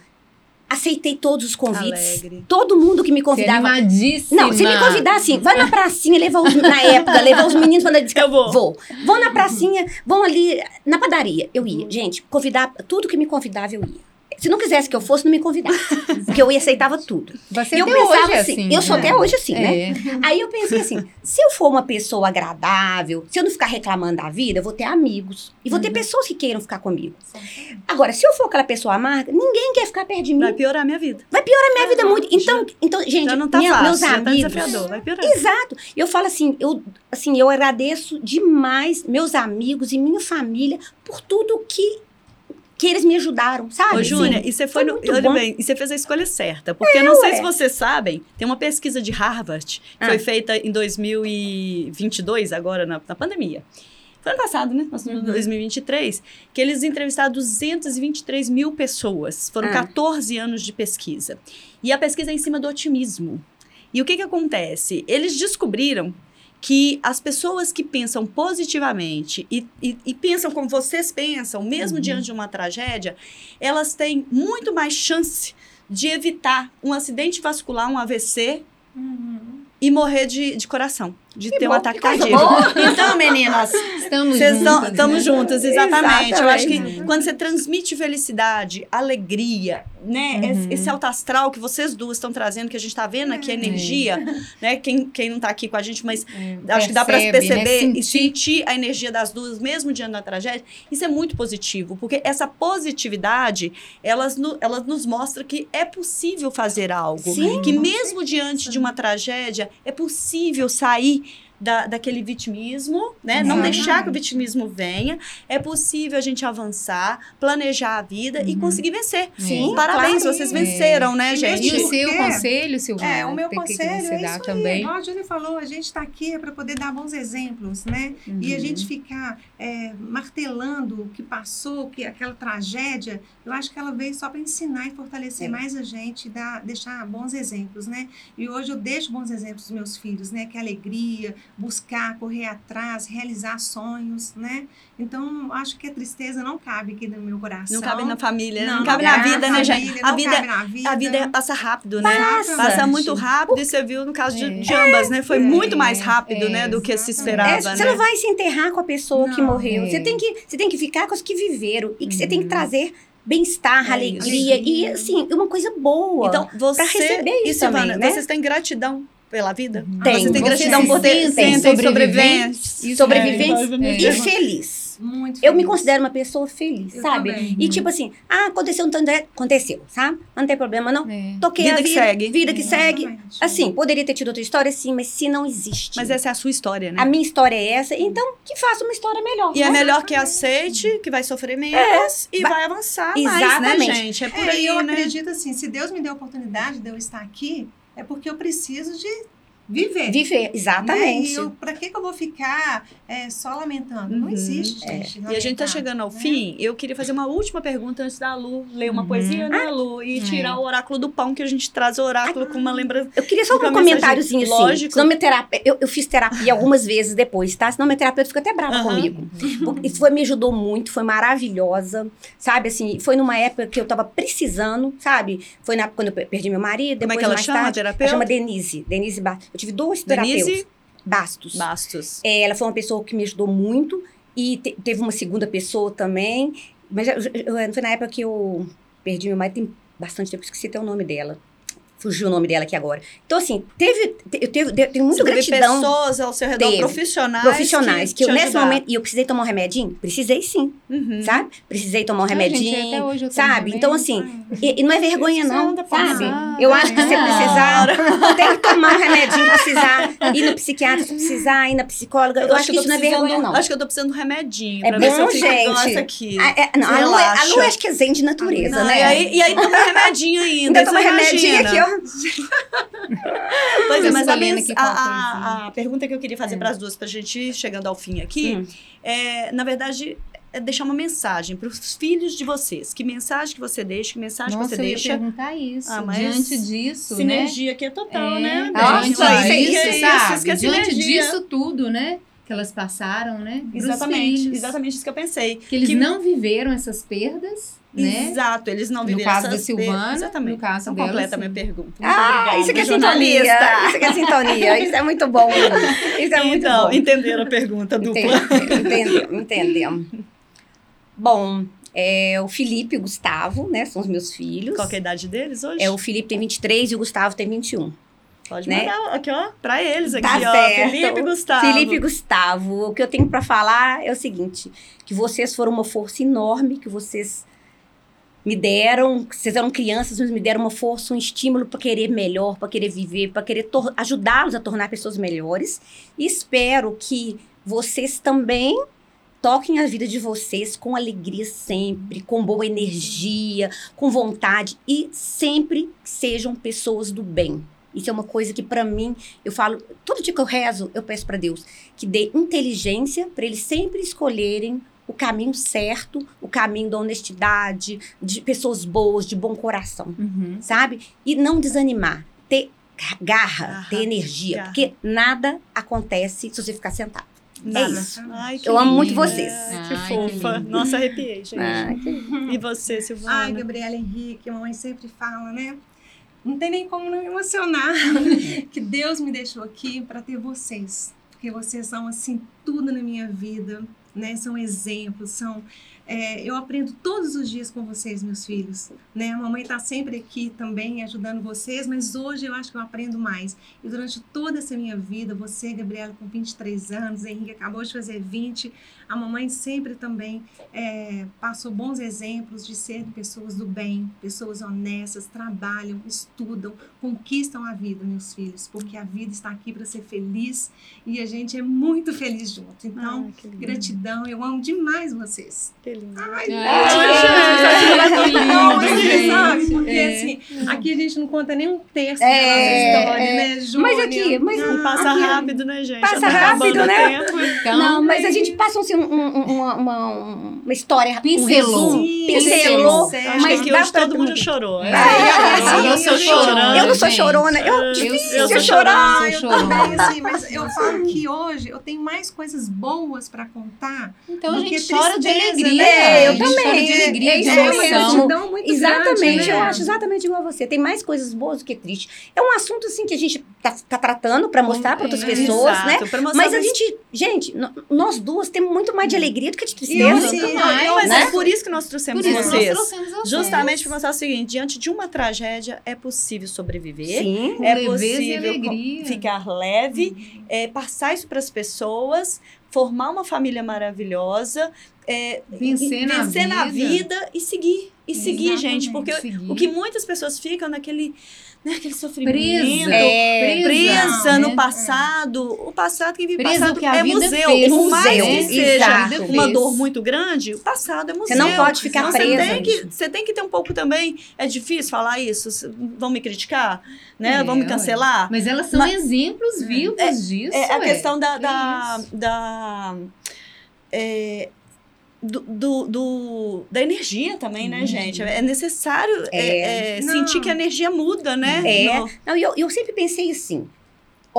Speaker 4: Aceitei todos os convites.
Speaker 1: Alegre.
Speaker 4: Todo mundo que me
Speaker 2: Você é
Speaker 4: convidava.
Speaker 2: animadíssima.
Speaker 4: Não, se me convidar assim, vai na pracinha, levar os, na época, levar os meninos pra andar de
Speaker 1: Eu vou.
Speaker 4: Vou. Vão na pracinha, vão ali na padaria. Eu ia. Gente, convidar, tudo que me convidava, eu ia. Se não quisesse que eu fosse, não me convidava. [LAUGHS] Porque eu ia aceitava tudo.
Speaker 2: Você
Speaker 4: e eu pensava
Speaker 2: é
Speaker 4: assim,
Speaker 2: assim.
Speaker 4: eu sou
Speaker 2: né?
Speaker 4: até hoje assim, né?
Speaker 2: É.
Speaker 4: Aí eu pensei assim, se eu for uma pessoa agradável, se eu não ficar reclamando da vida, eu vou ter amigos. E vou ter pessoas que queiram ficar comigo. Agora, se eu for aquela pessoa amarga, ninguém quer ficar perto de mim.
Speaker 1: Vai piorar a minha vida.
Speaker 4: Vai piorar minha vida muito. Então, então gente,
Speaker 1: Já não tá
Speaker 4: minha-
Speaker 1: fácil,
Speaker 4: meus
Speaker 1: já tá
Speaker 4: amigos...
Speaker 1: desafiador. Vai piorar.
Speaker 4: Exato. Eu falo assim, eu, assim, eu agradeço demais meus amigos e minha família por tudo que que eles me ajudaram, sabe?
Speaker 1: Ô, Júnia,
Speaker 4: Assim,
Speaker 1: e você foi no.
Speaker 4: muito
Speaker 1: Olha bem, e você fez a escolha certa. Porque eu não sei
Speaker 4: ué.
Speaker 1: se vocês sabem, tem uma pesquisa de Harvard, que
Speaker 4: Ah.
Speaker 1: foi feita em 2022, agora na, na pandemia. Foi ano passado, né? Nós estamos em
Speaker 4: Uhum.
Speaker 1: 2023, que eles entrevistaram 223 mil pessoas. Foram
Speaker 4: Ah.
Speaker 1: 14 anos de pesquisa. E a pesquisa é em cima do otimismo. E o que, que acontece? Eles descobriram que as pessoas que pensam positivamente e, e- e pensam como vocês pensam, mesmo
Speaker 2: Uhum.
Speaker 1: diante de uma tragédia, elas têm muito mais chance de evitar um acidente vascular, um AVC
Speaker 3: Uhum.
Speaker 1: e morrer de, de coração, de
Speaker 4: Que
Speaker 1: ter um
Speaker 4: bom,
Speaker 1: ataque
Speaker 4: que coisa
Speaker 1: cardíaco. [LAUGHS] Então, meninas,
Speaker 2: Estamos
Speaker 1: vocês
Speaker 2: juntas.
Speaker 1: estamos
Speaker 2: né?
Speaker 1: juntas, exatamente. Eu acho que
Speaker 2: Exatamente.
Speaker 1: quando você transmite felicidade, alegria, né?
Speaker 2: Uhum.
Speaker 1: Esse, alto astral que vocês duas estão trazendo, que a gente está vendo aqui, a energia, [LAUGHS] né? Quem, quem não está aqui com a gente, mas
Speaker 2: É,
Speaker 1: acho que dá para
Speaker 2: né?
Speaker 1: perceber e
Speaker 2: Sentir.
Speaker 1: sentir a energia das duas, mesmo diante da tragédia. Isso é muito positivo, porque essa positividade, elas, no- ela nos mostra que é possível fazer algo.
Speaker 4: Sim,
Speaker 1: que mesmo diante de uma tragédia, é possível sair da, daquele vitimismo, né? Não deixar que o vitimismo venha. É possível a gente avançar, planejar a vida e
Speaker 2: Uhum.
Speaker 1: conseguir vencer.
Speaker 4: Sim,
Speaker 1: Parabéns,
Speaker 4: claro.
Speaker 1: vocês venceram, né,
Speaker 3: E
Speaker 1: gente?
Speaker 2: E o seu
Speaker 3: quê?
Speaker 2: conselho, Silvana?
Speaker 3: É, o meu conselho
Speaker 2: você
Speaker 3: é
Speaker 2: dá
Speaker 3: isso
Speaker 2: também.
Speaker 3: aí. A Júlia falou, a gente está aqui para poder dar bons exemplos, né? E a
Speaker 2: Uhum.
Speaker 3: gente ficar é, martelando o que passou, que aquela tragédia, eu acho que ela veio só para ensinar e fortalecer
Speaker 4: É.
Speaker 3: mais a gente, dar, deixar bons exemplos, né? E hoje eu deixo bons exemplos dos meus filhos, né? Que é alegria, buscar, correr atrás, realizar sonhos, né? Então, acho que a tristeza não cabe aqui no meu coração.
Speaker 1: Não cabe na família, não,
Speaker 3: Não,
Speaker 1: cabe na
Speaker 3: cabe
Speaker 1: vida, né, gente? A vida, a vida passa rápido, né?
Speaker 4: Passa.
Speaker 1: Passa muito rápido, e você viu no caso de,
Speaker 2: É.
Speaker 1: de ambas, né? Foi
Speaker 3: É,
Speaker 1: muito mais rápido,
Speaker 2: é,
Speaker 1: né, do que se esperava,
Speaker 4: É, você
Speaker 1: né?
Speaker 4: não vai se enterrar com a pessoa que
Speaker 3: Não,
Speaker 4: morreu.
Speaker 2: é.
Speaker 4: Você, tem que, você tem que ficar com as que viveram. E que você tem que
Speaker 2: Uhum.
Speaker 4: trazer bem-estar,
Speaker 1: É
Speaker 4: alegria.
Speaker 3: isso.
Speaker 4: E, assim, uma coisa boa.
Speaker 1: Então, você
Speaker 4: receber isso
Speaker 1: Silvana,
Speaker 4: também, né?
Speaker 1: vocês têm gratidão pela vida?
Speaker 4: Tem.
Speaker 1: Você tem gratidão por ter
Speaker 2: sobreviventes?
Speaker 1: sobreviventes.
Speaker 2: Isso
Speaker 4: Sobreviventes
Speaker 2: é.
Speaker 4: e feliz.
Speaker 3: Muito
Speaker 4: Eu me considero uma pessoa feliz,
Speaker 3: Eu
Speaker 4: sabe?
Speaker 3: também.
Speaker 4: E tipo assim, ah, aconteceu um tanto. Aconteceu, sabe? Não tem problema, não.
Speaker 2: É.
Speaker 4: Toquei
Speaker 1: Vida
Speaker 4: a
Speaker 1: que
Speaker 4: vida,
Speaker 1: segue.
Speaker 4: vida que segue.
Speaker 3: Exatamente.
Speaker 4: Assim, poderia ter tido outra história, sim, mas se não existe.
Speaker 1: Mas essa é a sua história, né?
Speaker 4: A minha história é essa, então que faça uma história melhor.
Speaker 1: E é
Speaker 4: né?
Speaker 1: melhor que aceite, que vai sofrer menos e
Speaker 4: Vai-
Speaker 1: vai avançar mais, né,
Speaker 4: Exatamente.
Speaker 1: gente? É por
Speaker 3: É,
Speaker 1: aí,
Speaker 3: e eu
Speaker 1: né?
Speaker 3: acredito assim, se Deus me deu a oportunidade de eu estar aqui, é porque eu preciso de viver.
Speaker 4: Viver,
Speaker 3: Né?
Speaker 4: exatamente.
Speaker 3: E eu, pra que, que eu vou ficar é, só lamentando? Não
Speaker 1: Uhum.
Speaker 3: existe,
Speaker 4: É.
Speaker 3: gente.
Speaker 1: E a gente tá
Speaker 3: lamentar,
Speaker 1: chegando ao
Speaker 3: né?
Speaker 1: fim. Eu queria fazer uma última pergunta antes da Lu ler uma
Speaker 2: Uhum.
Speaker 1: poesia, né, Lu? E
Speaker 2: É.
Speaker 1: tirar o oráculo do pão, que a gente traz o oráculo com uma lembrança.
Speaker 4: Eu queria só um
Speaker 1: a
Speaker 4: comentáriozinho assim.
Speaker 1: lógico.
Speaker 4: Senão minha terapia, eu, eu fiz terapia algumas vezes depois, tá? Senão minha terapeuta fica até brava
Speaker 1: Aham.
Speaker 4: comigo. Isso foi, me ajudou muito, foi maravilhosa, sabe? Assim, foi numa época que eu tava precisando, sabe? Foi na época quando eu per- perdi meu marido,
Speaker 1: Como é
Speaker 4: depois
Speaker 1: que ela
Speaker 4: mais
Speaker 1: chama, a
Speaker 4: tarde. Ela
Speaker 1: terapeuta?
Speaker 4: chama Denise, Denise Bastos. Eu tive dois terapeutas.
Speaker 1: Denise
Speaker 4: Bastos.
Speaker 1: Bastos.
Speaker 4: É, ela foi uma pessoa que me ajudou muito e te- teve uma segunda pessoa também. Mas eu- eu- foi na época que eu perdi meu marido, tem bastante tempo, esqueci até o nome dela. Fugiu o nome dela aqui agora. Então, assim, teve, te- eu teve, tenho muita
Speaker 1: Você teve
Speaker 4: gratidão
Speaker 1: pessoas ao seu redor,
Speaker 4: Teve.
Speaker 1: profissionais.
Speaker 4: profissionais que, eu,
Speaker 1: te
Speaker 4: nesse momento, e eu precisei tomar um remedinho? Precisei sim,
Speaker 1: Uhum.
Speaker 4: sabe? Precisei tomar um
Speaker 2: Ah, gente,
Speaker 4: remedinho,
Speaker 2: até hoje eu
Speaker 4: sabe? Então, assim, e, e não é vergonha não, sabe?
Speaker 1: passada.
Speaker 4: Eu acho que se
Speaker 2: Ah.
Speaker 4: precisar, [LAUGHS] tem que tomar um remedinho se precisar, ir no psiquiatra se precisar, ir na psicóloga. Eu, acho que
Speaker 1: eu
Speaker 4: isso
Speaker 1: tô
Speaker 4: não é vergonha não.
Speaker 1: Acho que eu tô precisando de um remedinho.
Speaker 4: É
Speaker 1: pra ver se eu
Speaker 4: bom, gente.
Speaker 1: aqui.
Speaker 4: Ah, é, não, a Lu, é- a. Lu acho que é zen de natureza,
Speaker 1: Não,
Speaker 4: né?
Speaker 1: E aí, e aí toma remedinho ainda.
Speaker 4: Ainda toma remedinho aqui, ó. [LAUGHS]
Speaker 1: Pois é, mas a, a, a- a pergunta que eu queria fazer
Speaker 2: É.
Speaker 1: para as duas, pra gente ir chegando ao fim aqui,
Speaker 4: Hum.
Speaker 1: é, na verdade, é deixar uma mensagem para os filhos de vocês. Que mensagem que você deixa, que mensagem
Speaker 2: Nossa,
Speaker 1: que você
Speaker 2: eu ia
Speaker 1: deixa.
Speaker 2: perguntar isso.
Speaker 1: Ah,
Speaker 2: Diante disso, né?
Speaker 1: Sinergia aqui é total,
Speaker 2: É,
Speaker 1: né?
Speaker 4: Ah,
Speaker 1: gente?
Speaker 4: isso
Speaker 1: Que
Speaker 4: isso
Speaker 1: que é
Speaker 2: Diante
Speaker 1: sinergia.
Speaker 2: disso tudo, né? Que elas passaram, né?
Speaker 1: Exatamente,
Speaker 2: filhos.
Speaker 1: exatamente isso que eu pensei.
Speaker 2: Que eles
Speaker 1: Que-
Speaker 2: não viveram essas perdas, né?
Speaker 1: Exato, eles não
Speaker 2: No
Speaker 1: viveram
Speaker 2: caso da
Speaker 1: essas
Speaker 2: Silvana,
Speaker 1: perdas. Exatamente.
Speaker 2: no caso
Speaker 1: Então
Speaker 2: dela,
Speaker 1: completa a minha pergunta. Muito
Speaker 4: Ah,
Speaker 1: obrigada,
Speaker 4: isso que é
Speaker 1: jornalista.
Speaker 4: sintonia. Isso que é sintonia. Isso é muito bom. Isso é muito
Speaker 1: então,
Speaker 4: bom.
Speaker 1: entenderam a pergunta dupla.
Speaker 4: Entendemos, entendemos. Bom, é, o Felipe e o Gustavo, né? São os meus filhos.
Speaker 1: Qual que é a idade deles hoje?
Speaker 4: É, o Felipe tem 23 e o Gustavo tem 21.
Speaker 1: Pode
Speaker 4: né?
Speaker 1: mandar aqui, ó, pra eles aqui,
Speaker 4: Tá
Speaker 1: ó.
Speaker 4: certo.
Speaker 1: Felipe e Gustavo.
Speaker 4: Felipe e Gustavo, o que eu tenho pra falar é o seguinte: que vocês foram uma força enorme, que vocês me deram, que vocês eram crianças, mas me deram uma força, um estímulo para querer melhor, para querer viver, para querer ajudá-los a tornar pessoas melhores. E espero que vocês também toquem a vida de vocês com alegria sempre, com boa energia, com vontade e sempre sejam pessoas do bem. Isso é uma coisa que para mim, eu falo, todo dia que eu rezo, eu peço para Deus que dê inteligência para eles sempre escolherem o caminho certo, o caminho da honestidade, de pessoas boas, de bom coração,
Speaker 2: Uhum.
Speaker 4: sabe? E não desanimar, ter garra,
Speaker 1: Garra,
Speaker 4: ter energia,
Speaker 1: garra.
Speaker 4: porque nada acontece se você ficar sentado.
Speaker 1: Nada.
Speaker 4: isso.
Speaker 1: Ai, que
Speaker 4: Eu amo muito vocês.
Speaker 1: Que
Speaker 2: Ai, que
Speaker 1: fofa.
Speaker 2: lindo.
Speaker 1: Nossa, arrepiei, gente.
Speaker 4: Ah,
Speaker 1: E você, Silvana?
Speaker 3: Ai, Gabriela Henrique, mamãe sempre fala, né? Não tem nem como não me emocionar [LAUGHS] que Deus me deixou aqui para ter vocês. Porque vocês são, assim, tudo na minha vida, né? São exemplos, são... é, eu aprendo todos os dias com vocês, meus filhos, né? A mamãe está sempre aqui também ajudando vocês, mas hoje eu acho que eu aprendo mais. E durante toda essa minha vida, você, Gabriela, com 23 anos, Henrique acabou de fazer 20, a mamãe sempre também é, passou bons exemplos de ser pessoas do bem, pessoas honestas, trabalham, estudam, conquistam a vida, meus filhos, porque a vida está aqui para ser feliz e a gente é muito feliz junto. Então,
Speaker 1: lindo.
Speaker 3: gratidão, eu amo demais vocês.
Speaker 1: Que lindo.
Speaker 3: Ai, não, assim, sabe?
Speaker 2: gente.
Speaker 3: Porque
Speaker 2: É.
Speaker 3: assim, aqui a gente não conta nem um terço
Speaker 4: É,
Speaker 3: da nossa história,
Speaker 4: é.
Speaker 3: né, Júnior?
Speaker 4: Mas aqui, mas-
Speaker 3: Ah,
Speaker 1: Passa
Speaker 4: Aqui-
Speaker 1: rápido, né, gente?
Speaker 4: Passa
Speaker 1: tá
Speaker 4: rápido, né?
Speaker 1: tempo.
Speaker 2: Então,
Speaker 4: não, mas a gente passa assim, um- um- uma, uma, uma história, um
Speaker 2: Pincelou.
Speaker 4: resumo,
Speaker 3: Sim,
Speaker 4: pincelou, mas
Speaker 1: que hoje todo mundo chorou.
Speaker 2: É.
Speaker 1: né?
Speaker 3: Ai,
Speaker 1: eu sou chorando.
Speaker 4: Eu não sou chorona, eu,
Speaker 2: Eu
Speaker 4: difícil
Speaker 1: eu sou
Speaker 4: chorar.
Speaker 3: Eu também, assim, mas eu falo que hoje eu tenho mais coisas boas para contar.
Speaker 2: Então a gente chora de alegria.
Speaker 3: Né?
Speaker 4: É, eu também,
Speaker 2: de
Speaker 4: é-
Speaker 2: alegria,
Speaker 4: é
Speaker 2: de
Speaker 4: isso
Speaker 3: É uma
Speaker 4: mesmo.
Speaker 2: emoção.
Speaker 4: Exatamente,
Speaker 3: grande,
Speaker 4: eu
Speaker 3: né?
Speaker 4: acho exatamente igual a você. Tem mais coisas boas do que triste. É um assunto assim que a gente tá, tá tratando para mostrar para outras
Speaker 2: É,
Speaker 4: pessoas, né?
Speaker 1: Exato, mostrar
Speaker 4: Mas a gente, gente, nós duas temos muito mais de alegria do que de tristeza.
Speaker 3: sim,
Speaker 2: mais,
Speaker 1: Mas
Speaker 4: né?
Speaker 1: é por isso que nós trouxemos
Speaker 2: Por isso nós
Speaker 1: vocês.
Speaker 2: trouxemos vocês.
Speaker 1: Justamente para mostrar o seguinte: diante de uma tragédia é possível sobreviver.
Speaker 4: Sim.
Speaker 1: É possível ficar leve, é, passar isso para as pessoas, formar uma família maravilhosa, é,
Speaker 2: Vencer na
Speaker 1: vencer na
Speaker 2: vida.
Speaker 1: vida e seguir. E seguir, gente. Porque
Speaker 2: Seguir.
Speaker 1: o que muitas pessoas ficam naquele, né, aquele sofrimento.
Speaker 2: Presa.
Speaker 4: É,
Speaker 1: Presa no
Speaker 2: né?
Speaker 1: passado. O passado, quem vive
Speaker 2: Presa
Speaker 1: passado
Speaker 2: que
Speaker 1: é
Speaker 2: vida
Speaker 1: museu.
Speaker 2: fez,
Speaker 1: Por mais
Speaker 4: museu,
Speaker 1: que seja
Speaker 4: exato.
Speaker 1: uma
Speaker 2: Fez.
Speaker 1: dor muito grande, o passado é museu.
Speaker 4: Você não pode ficar
Speaker 1: Então,
Speaker 4: presa.
Speaker 1: Você tem, que, você tem que ter um pouco também. É difícil falar isso. Vão me criticar, né?
Speaker 2: É,
Speaker 1: Vão me cancelar.
Speaker 2: Mas elas são
Speaker 1: Mas-
Speaker 2: exemplos vivos disso.
Speaker 1: É a
Speaker 2: ué.
Speaker 1: questão da.
Speaker 2: Que
Speaker 1: da, da é, do, do, do- da energia também, né,
Speaker 2: Energia.
Speaker 1: gente? É necessário é, é,
Speaker 3: Não.
Speaker 1: sentir que a energia muda, né?
Speaker 4: É.
Speaker 1: No-
Speaker 4: Não, e eu, eu sempre pensei assim.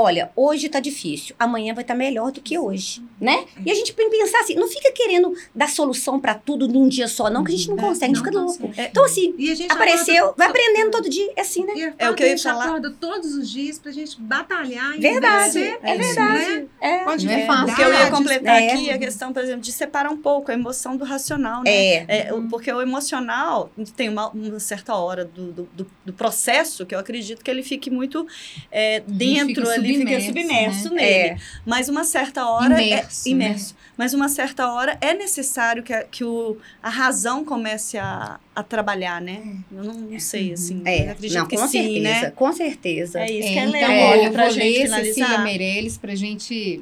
Speaker 4: Olha, hoje tá difícil, amanhã vai estar melhor do que hoje, né? E a gente tem que pensar assim, não fica querendo dar solução pra tudo num dia só, não, que a gente não
Speaker 3: É,
Speaker 4: consegue, a gente fica louco.
Speaker 3: consegue.
Speaker 4: Então, assim, apareceu,
Speaker 3: acorda-
Speaker 4: vai aprendendo todo dia, é assim, né?
Speaker 3: E
Speaker 1: É o que eu ia
Speaker 3: a gente
Speaker 1: falar.
Speaker 3: acorda todos os dias pra gente batalhar e
Speaker 4: Verdade,
Speaker 3: vencer,
Speaker 1: é
Speaker 3: isso,
Speaker 1: verdade.
Speaker 3: né?
Speaker 4: É.
Speaker 3: A
Speaker 2: Não é fácil.
Speaker 1: Porque eu ia completar
Speaker 4: É.
Speaker 1: aqui a questão, por exemplo, de separar um pouco a emoção do racional, né?
Speaker 4: É.
Speaker 1: É, o- porque o emocional tem uma, uma certa hora do, do, do- do processo que eu acredito que ele fique muito é, dentro
Speaker 2: fica
Speaker 1: ali, fica
Speaker 2: submerso,
Speaker 1: submerso
Speaker 2: né?
Speaker 1: nele.
Speaker 4: É.
Speaker 1: Mas uma certa hora
Speaker 2: Imerso,
Speaker 1: é
Speaker 2: né?
Speaker 1: imerso. Mas uma certa hora é necessário que, a, que o, a razão comece a, a trabalhar, né? Eu não, não sei, assim. eu
Speaker 4: É,
Speaker 1: acredito
Speaker 4: não,
Speaker 1: que
Speaker 4: com
Speaker 1: sim,
Speaker 4: certeza,
Speaker 1: né?
Speaker 4: com certeza.
Speaker 1: É isso
Speaker 2: É,
Speaker 1: que é
Speaker 2: então,
Speaker 1: legal
Speaker 2: olha,
Speaker 1: pra gente
Speaker 2: ler
Speaker 1: finalizar.
Speaker 2: Cecília Meirelles para a gente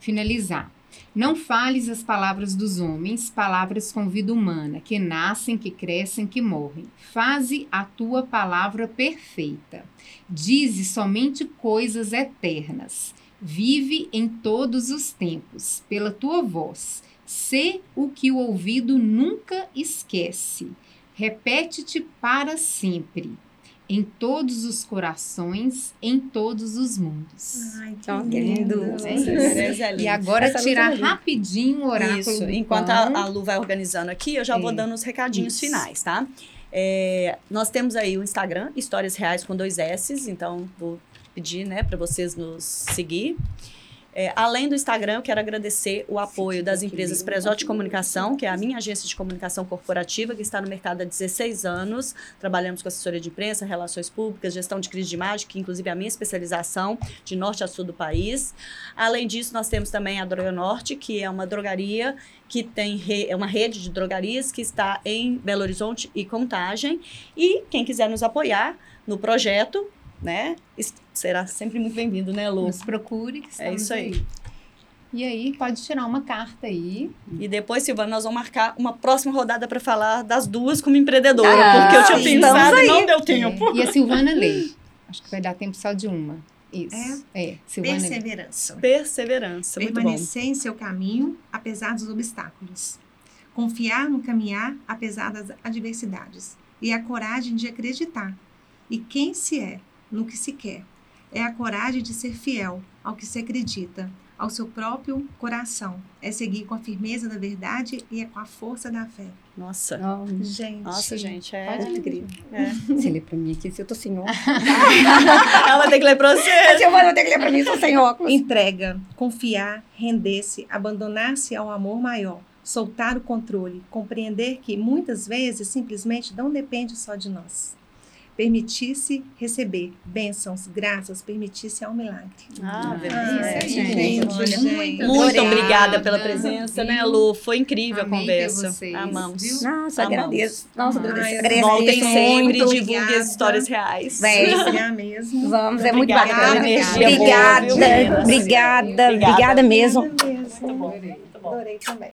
Speaker 2: finalizar. Não fales as palavras dos homens, palavras com vida humana, que nascem, que crescem, que morrem. Faze a tua palavra perfeita. Dize somente coisas eternas. Vive em todos os tempos, pela tua voz. Sê o que o ouvido nunca esquece. Repete-te para sempre em todos os corações, em todos os mundos.
Speaker 3: Ai, que
Speaker 4: Então,
Speaker 3: lindo.
Speaker 2: É isso.
Speaker 1: É
Speaker 2: E
Speaker 1: linda.
Speaker 2: agora
Speaker 4: Essa
Speaker 2: tirar
Speaker 4: é
Speaker 2: rapidinho o oráculo
Speaker 1: Isso, enquanto a, a Lu vai organizando aqui, eu já vou
Speaker 2: É.
Speaker 1: dando os recadinhos
Speaker 2: Isso.
Speaker 1: finais, tá? É, nós temos aí o Instagram, Histórias Reais com dois S, então vou pedir, né, para vocês nos seguir. É, além do Instagram, eu quero agradecer o apoio das empresas Presote Comunicação, que é a minha agência de comunicação corporativa, que está no mercado há 16 anos. Trabalhamos com assessoria de imprensa, relações públicas, gestão de crise de imagem, que inclusive é a minha especialização, de norte a sul do país. Além disso, nós temos também a Droga Norte, que é uma drogaria que tem re- é uma rede de drogarias que está em Belo Horizonte e Contagem. E quem quiser nos apoiar no projeto, né, será sempre muito bem-vindo, né, Lu?
Speaker 2: Nos procure que
Speaker 1: É isso aí.
Speaker 2: E aí pode tirar uma carta aí.
Speaker 1: E depois, Silvana, nós vamos marcar uma próxima rodada para falar das duas como empreendedora,
Speaker 4: Ah,
Speaker 1: porque eu tinha
Speaker 4: sim,
Speaker 1: pensado e não
Speaker 4: aí.
Speaker 1: deu tempo.
Speaker 2: É, E a Silvana lê. [LAUGHS] Acho que vai dar tempo só de uma. Isso. É, Silvana lê.
Speaker 3: Perseverança.
Speaker 1: Perseverança, muito bom.
Speaker 3: Permanecer em seu caminho, apesar dos obstáculos. Confiar no caminhar, apesar das adversidades. E a coragem de acreditar. E quem se é, no que se quer. É a coragem de ser fiel ao que se acredita, ao seu próprio coração. É seguir com a firmeza da verdade e é com a força da fé.
Speaker 1: Nossa.
Speaker 3: Gente.
Speaker 1: Nossa, gente, é incrível. É.
Speaker 4: Você lê pra mim aqui, se eu tô sem óculos. [LAUGHS]
Speaker 1: Ela tem que ler pra você.
Speaker 4: A Silvana tem que ler pra mim, se eu tô sem óculos.
Speaker 3: Entrega, confiar, render-se, abandonar-se ao amor maior, soltar o controle, compreender que muitas vezes simplesmente não depende só de nós. Permitir-se receber bênçãos, graças, permitir-se ao milagre.
Speaker 1: Ah,
Speaker 2: Ah,
Speaker 1: verdade.
Speaker 2: isso aí,
Speaker 3: gente.
Speaker 2: Olha,
Speaker 3: Muito
Speaker 1: Muito
Speaker 2: Obrigada.
Speaker 1: pela presença, né, Lu? Foi incrível
Speaker 2: Amei
Speaker 1: a conversa.
Speaker 2: vocês,
Speaker 1: Amamos.
Speaker 2: viu?
Speaker 4: Nossa,
Speaker 1: Amamos.
Speaker 4: agradeço. Nossa, agradeço.
Speaker 1: Voltem sempre,
Speaker 4: muito.
Speaker 1: divulguem
Speaker 3: obrigada.
Speaker 1: as histórias reais.
Speaker 4: Vem.
Speaker 3: Será mesmo?
Speaker 4: Vamos, é muito bacana. Obrigada, obrigada,
Speaker 1: Obrigada.
Speaker 4: obrigada mesmo.
Speaker 3: Obrigada mesmo.
Speaker 1: Muito bom, muito bom.
Speaker 3: Adorei também.